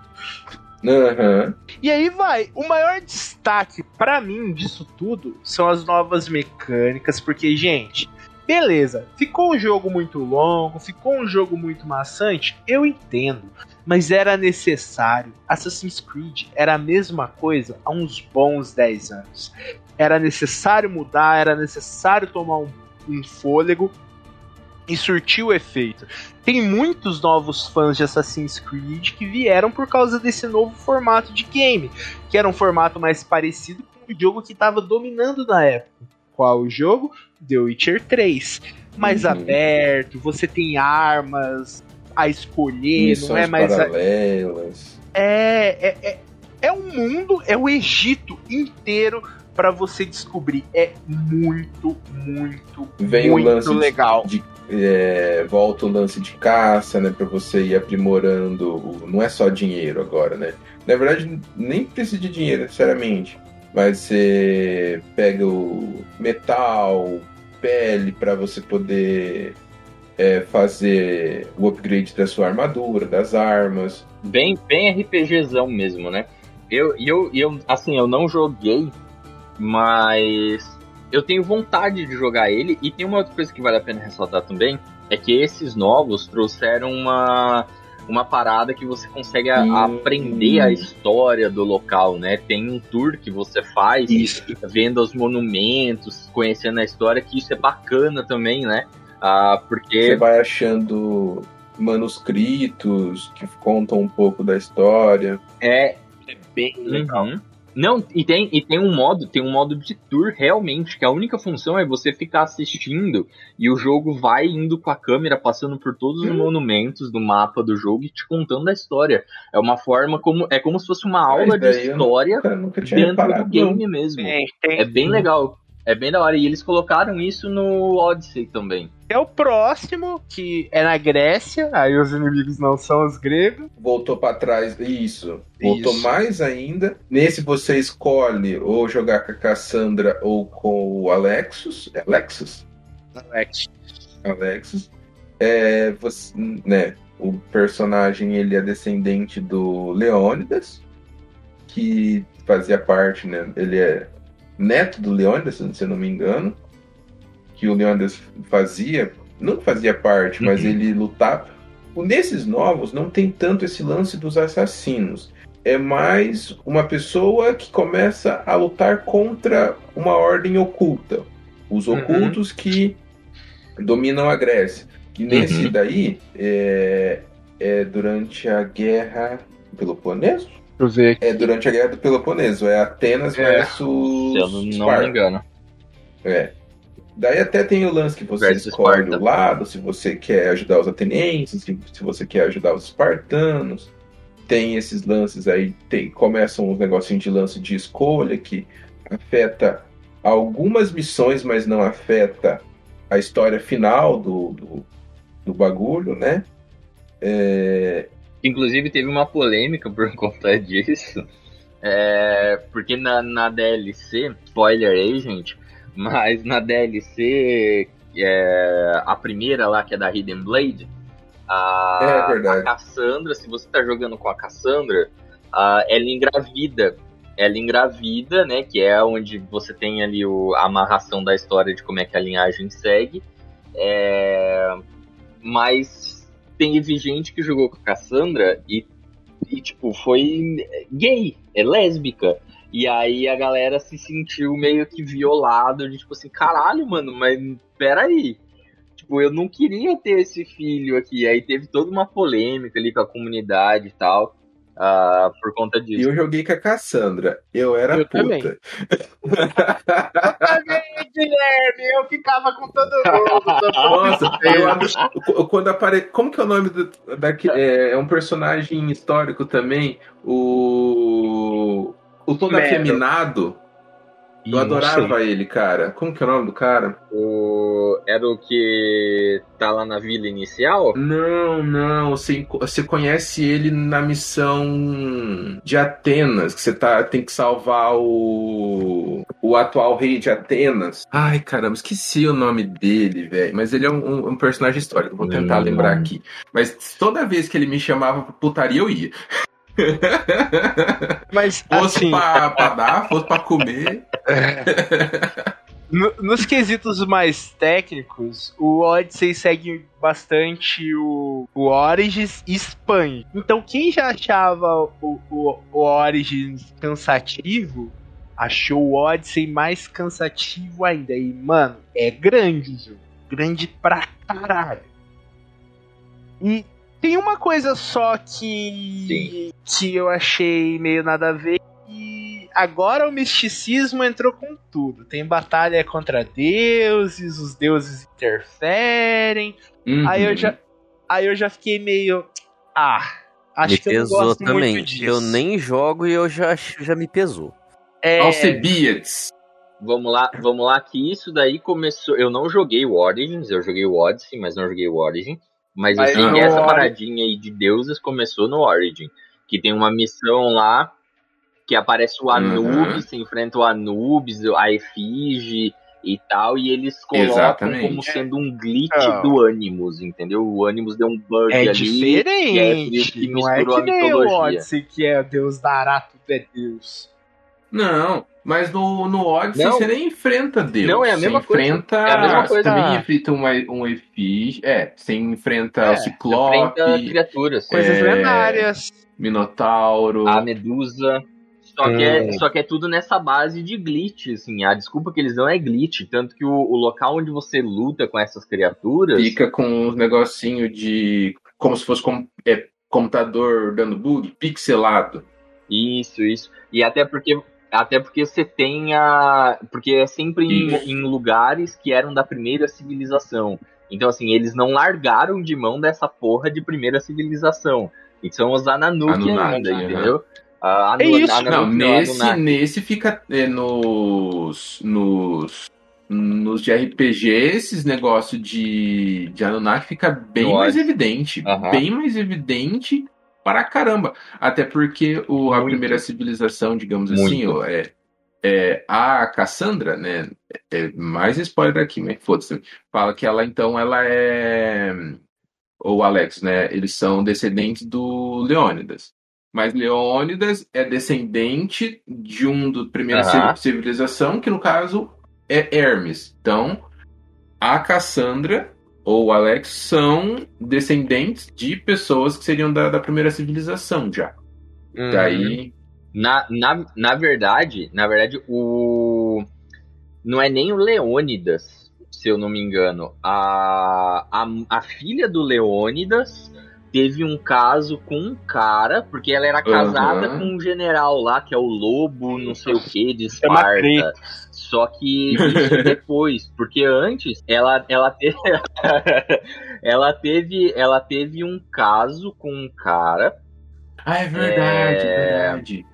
Aham. E aí vai, o maior destaque pra mim disso tudo são as novas mecânicas, porque, gente, beleza, ficou um jogo muito longo, ficou um jogo muito maçante, eu entendo, mas era necessário. Assassin's Creed era a mesma coisa há uns bons 10 anos. Era necessário mudar, era necessário tomar um, um fôlego e surtiu o efeito. Tem muitos novos fãs de Assassin's Creed que vieram por causa desse novo formato de game, que era um formato mais parecido com o jogo que estava dominando na época. Qual o jogo? The Witcher 3. Mais Uhum. aberto, você tem armas a escolher, Missões não é mais. a- paralelas. é, é, é, é um mundo, é o Egito inteiro pra você descobrir. É muito, muito, Vem muito lance de- legal. de é, volta o lance de caça, né? Pra você ir aprimorando. o- não é só dinheiro agora, né? Na verdade, nem precisa de dinheiro necessariamente. Mas você pega o metal, pele, pra você poder é, fazer o upgrade da sua armadura, das armas. Bem, bem RPGzão mesmo, né? Eu, eu, eu, assim, eu não joguei, mas eu tenho vontade de jogar ele. E tem uma outra coisa que vale a pena ressaltar também: é que esses novos trouxeram uma, uma parada que você consegue a- Hum. aprender a história do local, né? Tem um tour que você faz Isso. vendo os monumentos, conhecendo a história, que isso é bacana também, né? Ah, Você porque vai achando manuscritos que contam um pouco da história. é Bem Uhum. Não, e tem, e tem um modo, tem um modo de tour realmente, que a única função é você ficar assistindo e o jogo vai indo com a câmera, passando por todos os monumentos do mapa do jogo e te contando a história. É uma forma como. É como se fosse uma aula de eu história nunca tinha dentro do game mesmo. Tem, tem. É bem legal. É bem da hora. E eles colocaram isso no Odyssey também. É o próximo, que é na Grécia, aí os inimigos não são os gregos. Voltou pra trás. Isso. Voltou Isso. mais ainda. Nesse você escolhe ou jogar com a Cassandra ou com o Alexus. É Alexus? Alex. Alexus. É, você, né, o personagem ele é descendente do Leônidas, que fazia parte, né? Ele é neto do Leônidas, se eu não me engano. Que o Leônidas fazia, não fazia parte, mas ele lutava. Nesses novos não tem tanto esse lance dos assassinos. É mais uma pessoa que começa a lutar contra uma ordem oculta. Os Uhum. ocultos que dominam a Grécia. E nesse Uhum. daí é, é durante a guerra Peloponeso? É durante a guerra do Peloponeso. É Atenas É. versus Se eu não, não me engano. É. Daí até tem o lance que você Versus escolhe Esparta. o lado, se você quer ajudar os atenienses, se, você quer ajudar os espartanos. Tem esses lances aí, tem, começam uns negocinhos de lance de escolha que afeta algumas missões, mas não afeta a história final do, do, do bagulho, né? É, Inclusive teve uma polêmica por conta disso. É, porque na, na DLC, spoiler aí, gente, mas na DLC, é, a primeira lá, que é da Hidden Blade, A, É a Cassandra, se você tá jogando com a Cassandra, ah, ela engravida. Ela engravida, né? Que é onde você tem ali o, a amarração da história de como é que a linhagem segue. É, mas teve gente que jogou com a Cassandra e, e, tipo, foi gay, é lésbica. E aí a galera se sentiu meio que violado, de tipo assim, caralho, mano, mas peraí. Tipo, eu não queria ter esse filho aqui. Aí teve toda uma polêmica ali com a comunidade e tal. ah, por conta E disso. eu joguei com a Cassandra. Eu era Eu puta. também. também, Guilherme, eu ficava com todo mundo. Nossa, eu quando apare... Como que é o nome do, daqui... é, é um personagem histórico também, o o todo Mero. afeminado. Eu adorava ele, cara. Como que é o nome do cara? O... Era o que tá lá na vila inicial? Não, não. Você, você conhece ele na missão de Atenas, que você tá, tem que salvar o, o atual rei de Atenas. Ai, caramba, esqueci o nome dele, velho. Mas ele é um, um- um personagem histórico, vou tentar Hum. lembrar aqui. Mas toda vez que ele me chamava pra putaria, eu ia. Mas, Fosse assim, pra, pra dar, fosse pra comer. no- nos quesitos mais técnicos, o Odyssey segue bastante o, o Origins e expande. Então, quem já achava o, o, o Origins cansativo, achou o Odyssey mais cansativo ainda. E, mano, é grande o jogo. Grande pra caralho. E tem uma coisa só que, que eu achei meio nada a ver. E agora o misticismo entrou com tudo. Tem batalha contra deuses, os deuses interferem. Uhum. Aí eu já, aí eu já fiquei meio. Ah, acho me que eu não pesou gosto também. muito disso. Eu nem jogo e eu já, já me pesou. É, Alcebiades. Vamos lá, vamos lá, que isso daí começou. Eu não joguei o Origins, eu joguei o Odyssey, mas não joguei o Origin. Mas, Mas assim, essa Origin- paradinha aí de deuses começou no Origin. Que tem uma missão lá que aparece o Anubis, você enfrenta o Anubis, a Efige e tal, e eles colocam Exatamente. como sendo um glitch Não. do Animus, entendeu? O Animus deu um bug é ali. e é diferente. que não é misturou que a nem o mitologia. Odyssey, que é Deus dará, tudo é Deus. Não, mas no, no Odyssey Não. você nem enfrenta Deus. Não, é a mesma você coisa. enfrenta. É a mesma você coisa. também enfrenta uma, um efígie. É, você enfrenta É, o Ciclope, Enfrenta criaturas. Coisas É. lendárias. Minotauro. a Medusa. Só que, é, só que é tudo nessa base de glitch, assim. A desculpa que eles dão é glitch. Tanto que o, o local onde você luta com essas criaturas. Fica com uns negocinho de. Como se fosse com, é, computador dando bug, pixelado. Isso, isso. E até porque. Até porque você tem a. Porque é sempre em, em lugares que eram da primeira civilização. Então, assim, eles não largaram de mão dessa porra de primeira civilização. E são os Anunnaki, ainda, aham. entendeu? A É isso. Anunnaki Não, nesse, Anunnaki. nesse fica é, nos. nos. Nos de RPG, esses negócios de, de Anunnaki fica bem No mais evidente. Aham. Bem mais evidente para caramba. Até porque o, a Muito. primeira civilização, digamos Muito. assim, ó, é, é a Cassandra, né? É mais spoiler aqui, mas foda-se. Fala que ela então ela é. Ou Alex, né? Eles são descendentes do Leônidas. Mas Leônidas é descendente de um do primeira ci- civilização, que no caso é Hermes. Então, a Cassandra ou o Alex são descendentes de pessoas que seriam da, da primeira civilização já. Uhum. Daí. Na, na, na verdade, na verdade, o. Não é nem o Leônidas, se eu não me engano. A, a, a filha do Leônidas teve um caso com um cara, porque ela era casada Aham. com um general lá, que é o Lobo, não sei o que, de Chama Esparta. Só que isso depois, porque antes ela, ela, teve, ela, teve, ela teve um caso com um cara Ah, é verdade, É. é verdade.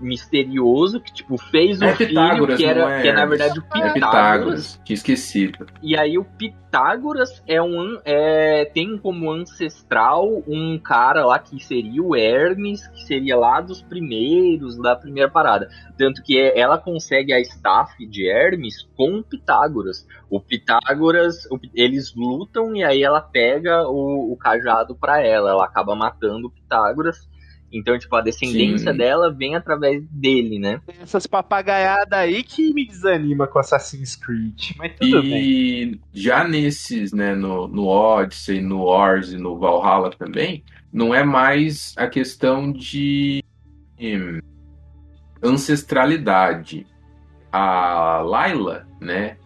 Misterioso que, tipo, fez o É filho, Pitágoras, que, era, é que é, na verdade, o É Pitágoras. Pitágoras, tinha esquecido. E aí o Pitágoras é um é, tem como ancestral um cara lá que seria o Hermes, que seria lá dos primeiros, da primeira parada. Tanto que ela consegue a staff de Hermes com o Pitágoras. O Pitágoras, o- eles lutam e aí ela pega o, o cajado pra ela. Ela acaba matando o Pitágoras. Então, tipo, a descendência Sim. dela vem através dele, né? Essas papagaiadas aí que me desanima com Assassin's Creed. Mas tudo bem. E já nesses, né, no, no Odyssey, no Wars e no Valhalla também, não é mais a questão de hum, ancestralidade. A Layla, né,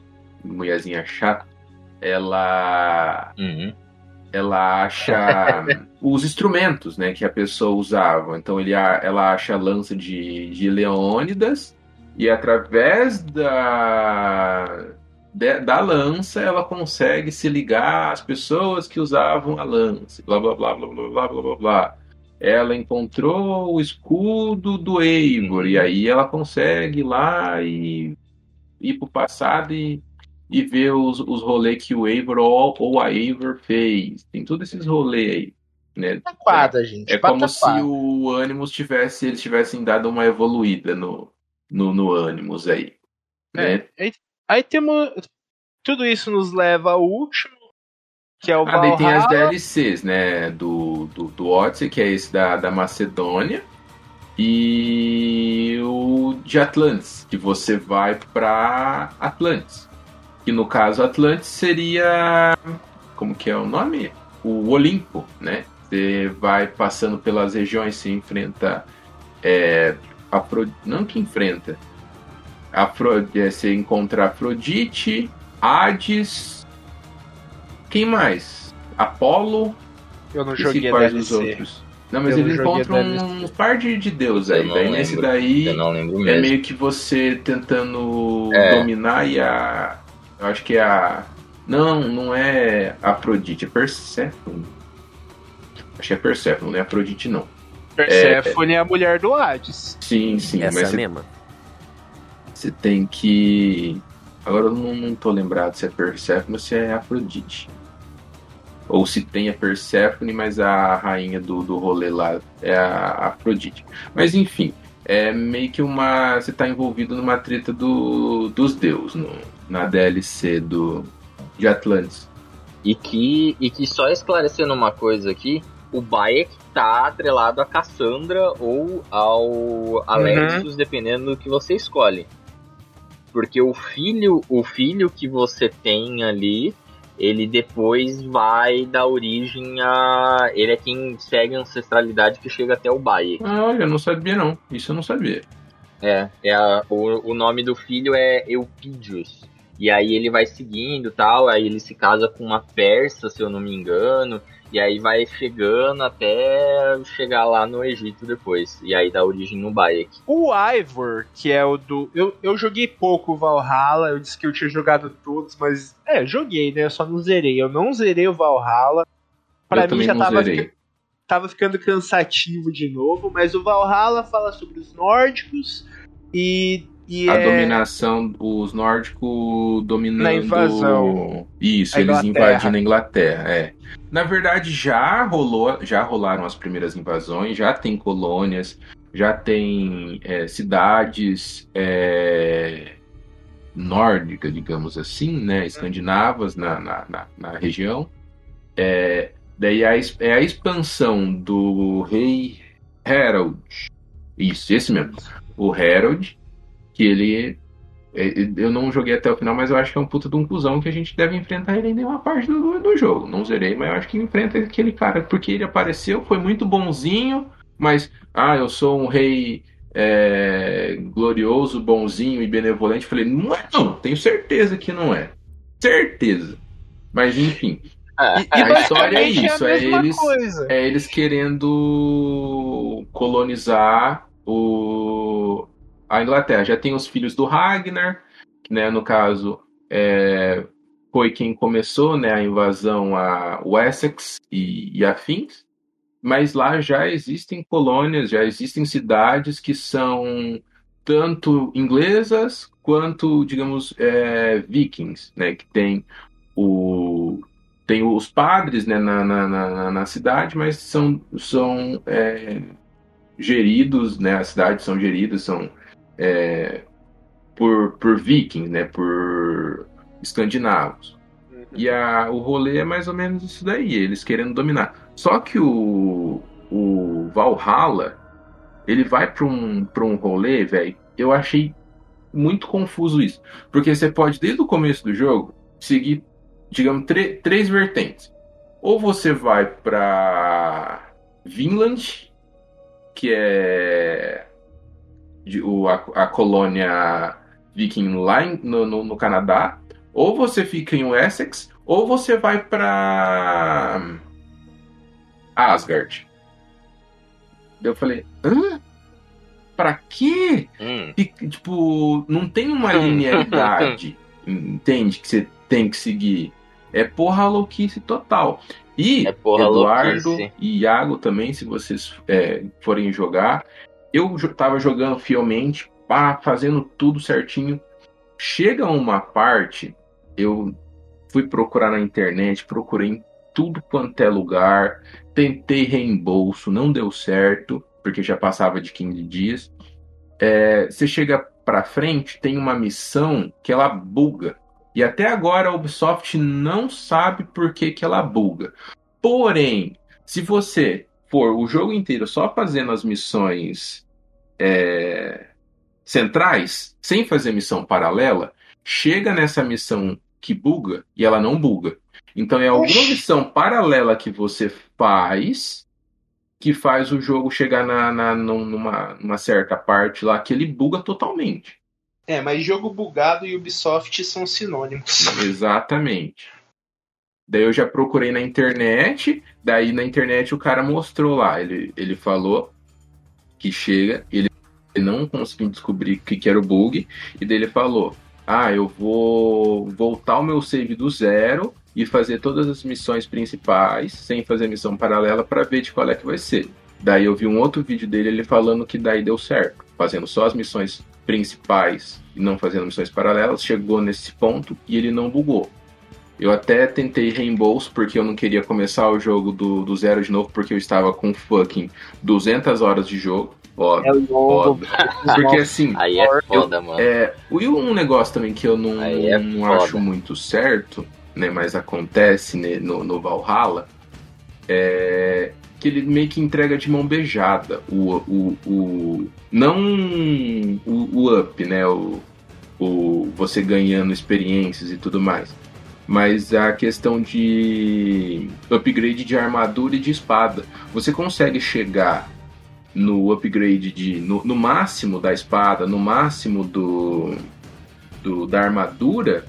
mulherzinha chata, ela Uhum. Ela acha os instrumentos, né, que a pessoa usava. Então ele, ela acha a lança de, de Leônidas e através da de- da lança ela consegue se ligar às pessoas que usavam a lança. Blá blá blá blá blá blá blá blá. blá. Ela encontrou o escudo do Eivor e aí ela consegue ir lá e ir pro passado e e ver os, os rolês que o Eivor ou, ou a Eivor fez. Tem todos esses rolês aí. Né? Pataquada, gente. É como se o Animus tivesse, eles tivessem dado uma evoluída no, no, no Animus aí. Né? É, aí, aí temos. Tudo isso nos leva ao último, que é o Ah, tem as. DLCs, né? Do, do, do Odyssey, que é esse da, da Macedônia. E o de Atlantis, que você vai pra Atlantis. Que no caso Atlantis seria. Como que é o nome? O Olimpo, né? Você vai passando pelas regiões, se enfrenta. É, Afro... Não que enfrenta. Afro... é, Você encontra Afrodite, Hades. Quem mais? Apolo. Eu não joguei quais os outros. Não, mas Eu eles encontram uns par de, de deus aí. Eu não Daí lembro. nesse daí Eu não lembro é meio que você tentando É. dominar e a. Eu acho que é a. Não, não é Afrodite, é Persephone. Acho que é Persephone, não é Afrodite não. Persephone é a mulher do Hades. Sim, sim, Essa mas é mesma. você tem que. Agora eu não, não tô lembrado se é Persephone ou se é Afrodite. Ou se tem a Persephone, mas a rainha do, do rolê lá é a Afrodite. Mas enfim, é meio que uma. Você tá envolvido numa treta do, dos deuses no- na DLC do, de Atlantis. E que, e que só esclarecendo uma coisa aqui, o Bayek tá atrelado a Cassandra ou ao Alexios, dependendo do que você escolhe. Porque o filho, o filho que você tem ali, ele depois vai dar origem a. Ele é quem segue a ancestralidade que chega até o Bayek. Ah, olha, eu não sabia não. Isso eu não sabia. É, é a- o, o nome do filho é Eupídios. E aí ele vai seguindo tal, aí ele se casa com uma persa, se eu não me engano, e aí vai chegando até chegar lá no Egito depois. E aí dá origem no Bayek. O Ivor, que é o do. Eu, eu joguei pouco o Valhalla, eu disse que eu tinha jogado todos, mas. É, joguei, né? Eu só não zerei. Eu não zerei o Valhalla. Pra eu mim já não tava, zerei. fica- tava ficando cansativo de novo, mas o Valhalla fala sobre os nórdicos e. e A é- dominação, os nórdicos dominando. Na invasão. Isso, eles invadindo a Inglaterra, é. Na verdade, já rolou, já rolaram as primeiras invasões, já tem colônias, já tem é, cidades é, nórdicas, digamos assim, né? Escandinavas na, na, na, na região. É, daí a, é a expansão do rei Harold. Isso, esse mesmo. O Harold, que ele. é, Eu não joguei até o final, mas eu acho que é um puta de um cuzão que a gente deve enfrentar ele em nenhuma parte do, do jogo. Não zerei, mas eu acho que enfrenta aquele cara, porque ele apareceu, foi muito bonzinho, mas, ah, eu sou um rei é, glorioso, bonzinho e benevolente. Falei, não é não, tenho certeza que não é. Certeza. Mas enfim, E, a história é isso, a é mesma eles, coisa. é eles querendo colonizar o, a Inglaterra. Já tem os filhos do Ragnar, que, né, no caso é, foi quem começou né, a invasão a Wessex e, e afins. mas lá já existem colônias, já existem cidades que são tanto inglesas quanto, digamos, é, vikings, né? Que tem o tem os padres né, na, na, na, na cidade, mas são, são é, geridos, né? As cidades são geridas, são é, por, por vikings, né? Por escandinavos. E a, o rolê é mais ou menos isso daí, eles querendo dominar. Só que o, o Valhalla, ele vai para um, pra um rolê, velho, eu achei muito confuso isso. Porque você pode, desde o começo do jogo, seguir, digamos, três vertentes. Ou você vai para Vinland, que é de, o, a, a colônia viking lá em, no, no, no Canadá, ou você fica em Wessex, ou você vai para Asgard. Eu falei, hã? Pra quê? Hum. E, tipo, não tem uma linearidade, entende? Que você tem que seguir. É porra louquice total. E É Eduardo louquice. e Iago também, se vocês é, forem jogar. Eu tava jogando fielmente, pá, fazendo tudo certinho. Chega uma parte, eu fui procurar na internet, procurei em tudo quanto é lugar, tentei reembolso, não deu certo, porque já passava de 15 dias. É, você chega pra frente, tem uma missão que ela buga. E até agora a Ubisoft não sabe por que, que ela buga. Porém, se você for o jogo inteiro só fazendo as missões é, centrais, sem fazer missão paralela, chega nessa missão que buga e ela não buga. Então é alguma Oxi. missão paralela que você faz que faz o jogo chegar na, na- num- numa, numa certa parte lá que ele buga totalmente. É, mas jogo bugado e Ubisoft são sinônimos. Exatamente. Daí eu já procurei na internet, daí na internet o cara mostrou lá, ele, ele falou que chega, ele não conseguiu descobrir o que, que era o bug, e daí ele falou: Ah, eu vou voltar o meu save do zero e fazer todas as missões principais, sem fazer missão paralela, para ver de qual é que vai ser. Daí eu vi um outro vídeo dele ele falando que daí deu certo, fazendo só as missões principais e não fazendo missões paralelas, chegou nesse ponto e ele não bugou. Eu até tentei reembolso porque eu não queria começar o jogo do, do zero de novo porque eu estava com fucking 200 horas de jogo. Foda, É foda. Porque assim, Aí é foda, mano. é, e um negócio também que eu não, é não acho muito certo, né, mas acontece né, no, no Valhalla, é que ele meio que entrega de mão beijada o, o, o não o, o up, né, o, o você ganhando experiências e tudo mais, mas a questão de upgrade de armadura e de espada. Você consegue chegar no upgrade de no, no máximo da espada, no máximo do, do da armadura,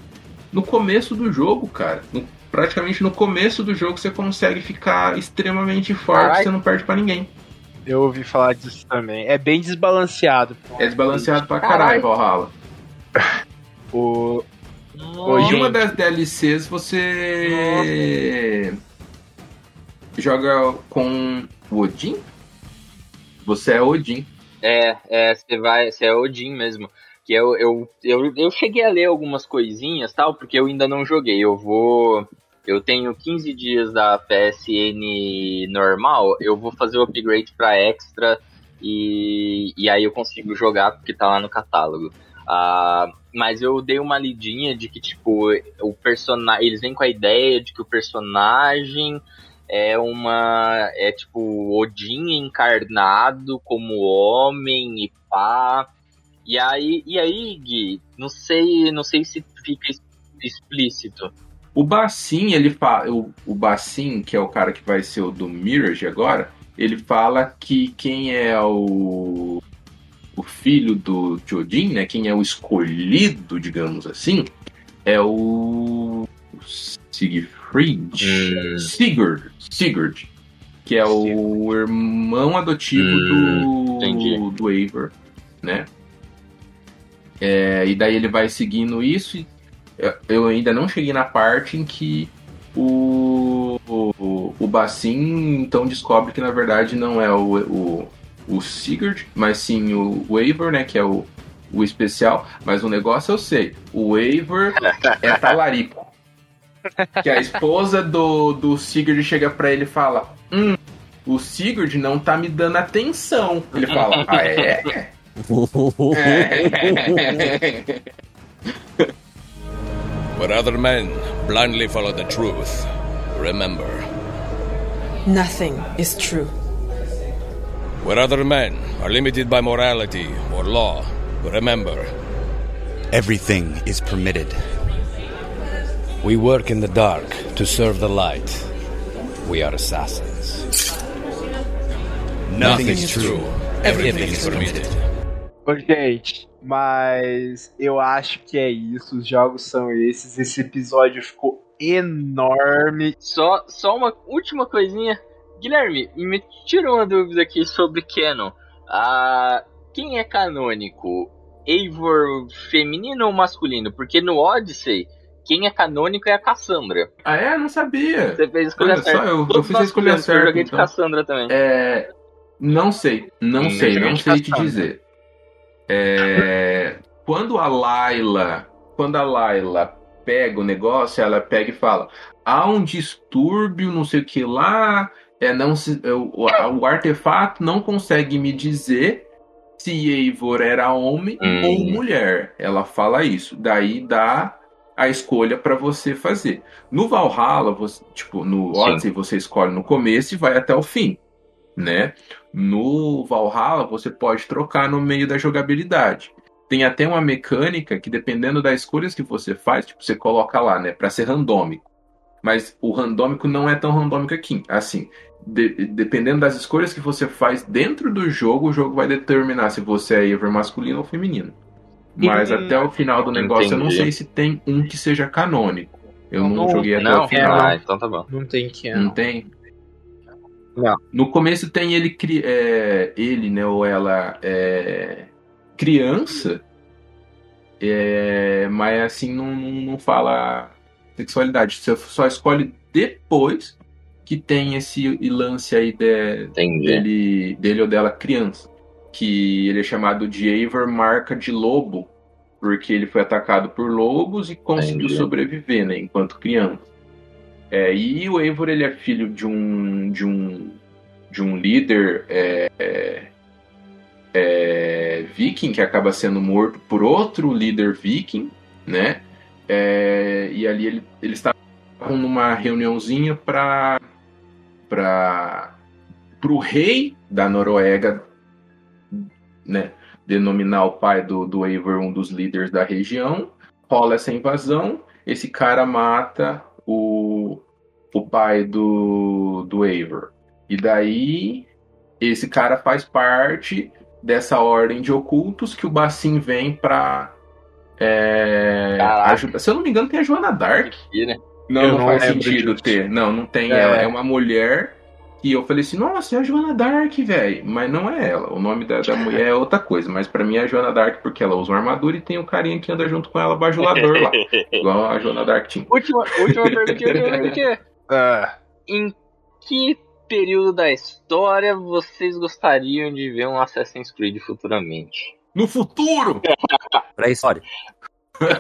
no começo do jogo, cara. No- praticamente no começo do jogo você consegue ficar extremamente forte, Caralho. você não perde pra ninguém. Eu ouvi falar disso também. É bem desbalanceado. É desbalanceado pra caralho, Valhalla. O... E gente. uma das DLCs você joga com o Odin? Você é Odin. É, é, você vai, você é Odin mesmo. Que eu, eu, eu, eu cheguei a ler algumas coisinhas tal, porque eu ainda não joguei. Eu vou. Eu tenho 15 dias da PSN normal, eu vou fazer o upgrade pra extra e, e aí eu consigo jogar porque tá lá no catálogo. Ah, mas eu dei uma lidinha de que, tipo, o personagem. Eles vêm com a ideia de que o personagem é uma. É tipo Odin encarnado como homem e pá. E aí, e aí, Gui, não sei, não sei se fica explícito. O Bassin, ele fala. O, o Bassin, que é o cara que vai ser o do Mirage agora, ele fala que quem é o. O filho do de Odin, né? Quem é o escolhido, digamos assim, é o. Siegfried. Hum. Sigurd. Sigurd. Que é o irmão adotivo Hum, entendi. do, do Eivor, né? É, e daí ele vai seguindo isso e eu- eu ainda não cheguei na parte em que o, o, o Bassin então descobre que na verdade não é o, o, o Sigurd, mas sim o Waver, né? Que é o, o especial. Mas o negócio eu sei: o Waver é talarico. Que a esposa do, do Sigurd chega pra ele e fala: Hum, o Sigurd não tá me dando atenção. Ele fala: Ah, é? é. Where other men blindly follow the truth, remember. Nothing is true. Where other men are limited by morality or law, remember. Everything is permitted. We work in the dark to serve the light. We are assassins. Nothing is true. Everything is permitted. Gente, mas eu acho que é isso. Os jogos são esses. Esse episódio ficou enorme. Só, só uma última coisinha. Guilherme, me tirou uma dúvida aqui sobre Canon. Ah, quem é canônico? Eivor feminino ou masculino? Porque no Odyssey, quem é canônico é a Cassandra. Ah, é? Não sabia. Você fez a escolha Olha só, certa. eu- eu Todos fiz a escolha fizemos, Eu certa, joguei de então. Cassandra também. É, não sei, não Hum, sei, eu não sei de te dizer. É, quando a Layla, quando a Layla pega o negócio, ela pega e fala: há um distúrbio, não sei o que lá, é não se, é, o, o artefato não consegue me dizer se Eivor era homem Hum. ou mulher. Ela fala isso. Daí dá a escolha para você fazer. No Valhalla, você, tipo, no Sim. Odyssey você escolhe no começo e vai até o fim, né? No Valhalla você pode trocar no meio da jogabilidade. Tem até uma mecânica que dependendo das escolhas que você faz, tipo, você coloca lá, né, para ser randômico. Mas o randômico não é tão randômico aqui, assim. de- dependendo das escolhas que você faz dentro do jogo, o jogo vai determinar se você é Ever masculino ou feminino. Mas Hum, até o final do negócio eu não entendi. sei se tem um que seja canônico. Eu não, Não, joguei até Não? o final. Ah, então tá bom. Não tem que Não tem? Não. No começo tem ele, cri- é, ele né, ou ela é, criança, é, mas assim não, não, não fala sexualidade. Você só escolhe depois que tem esse lance aí de, dele, dele ou dela criança. Que ele é chamado de Eivor Marca de Lobo, porque ele foi atacado por lobos e conseguiu Entendi. sobreviver, né, enquanto criança. É, e o Eivor ele é filho de um de um de um líder é, é, é, viking que acaba sendo morto por outro líder viking, né? É, e ali ele, eles estavam numa reuniãozinha para para o rei da Noruega, né? Denominar o pai do, do Eivor um dos líderes da região. Rola essa invasão. Esse cara mata o, o pai do, do Eivor. E daí, esse cara faz parte dessa ordem de ocultos que o Bassin vem pra é. Se eu não me engano, tem a Joana Dark. E, né? Não, Eu não, não faz sentido ter. Não, não tem. É. Ela é uma mulher. E eu falei assim, nossa, é a Joana Dark, velho. Mas não é ela. O nome da, da mulher é outra coisa. Mas pra mim é a Joana Dark porque ela usa uma armadura e tem o carinha que anda junto com ela, bajulador lá. igual a Joana Dark tinha. última, última perguntinha, última perguntinha. Ah, Em que período da história vocês gostariam de ver um Assassin's Creed futuramente? No futuro! Pré-história.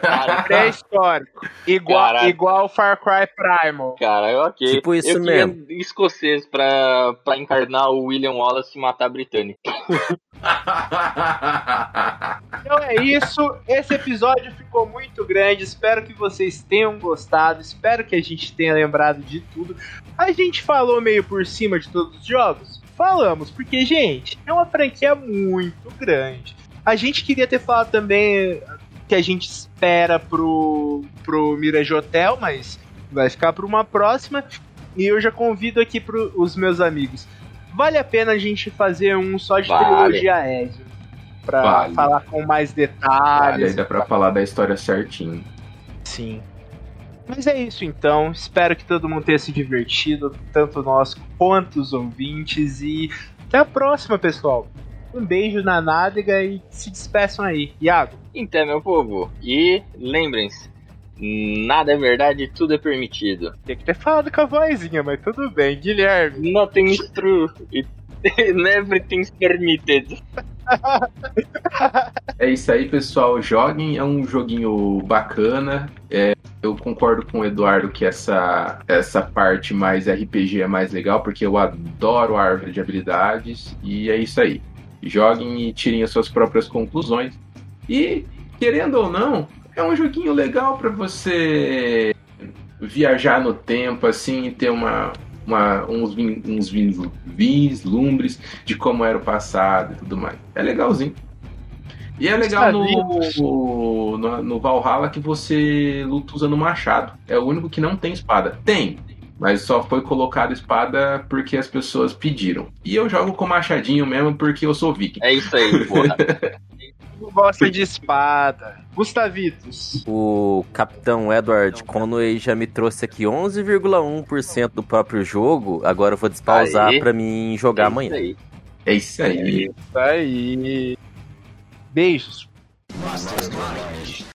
Cara, pré-histórico. Igual, Caraca. igual Far Cry Primal. cara, ok. Tipo isso eu mesmo. escocês pra, pra encarnar o William Wallace e matar a britânica. Então é isso. Esse episódio ficou muito grande. Espero que vocês tenham gostado. Espero que a gente tenha lembrado de tudo. A gente falou meio por cima de todos os jogos? Falamos, porque, gente, é uma franquia muito grande. A gente queria ter falado também que a gente espera pro, pro Mirage Hotel, mas vai ficar para uma próxima. E eu já convido aqui para os meus amigos. Vale a pena a gente fazer um só de Vale. trilogia Ezio. Pra Vale. falar com mais detalhes. aí dá pra falar da história certinho. Sim. Mas é isso então. Espero que todo mundo tenha se divertido, tanto nós quanto os ouvintes. E até a próxima, pessoal. Um beijo na nádega e se despeçam aí. Iago. Então, meu povo, e lembrem-se, Nada é verdade, tudo é permitido. Tem que ter falado com a vozinha, mas tudo bem, Guilherme. Nothing is true. It, everything's permitted. É isso aí, pessoal. Joguem, é um joguinho bacana. É, eu concordo com o Eduardo que essa, essa parte mais RPG é mais legal, porque eu adoro a árvore de habilidades. E é isso aí. Joguem e tirem as suas próprias conclusões. E, querendo ou não, é um joguinho legal para você viajar no tempo, assim, e ter uma, uma, uns, uns vislumbres de como era o passado e tudo mais. É legalzinho. E é legal no, no, no Valhalla que você luta usando machado. É o único que não tem espada. Tem, mas só foi colocado espada porque as pessoas pediram. E eu jogo com machadinho mesmo porque eu sou viking. É isso aí, porra. Não gosta de espada. Gustavitos. O Capitão Edward Conway já me trouxe aqui 11,1% do próprio jogo. Agora eu vou despausar pra mim jogar amanhã. É isso É isso aí. Isso aí. Beijos.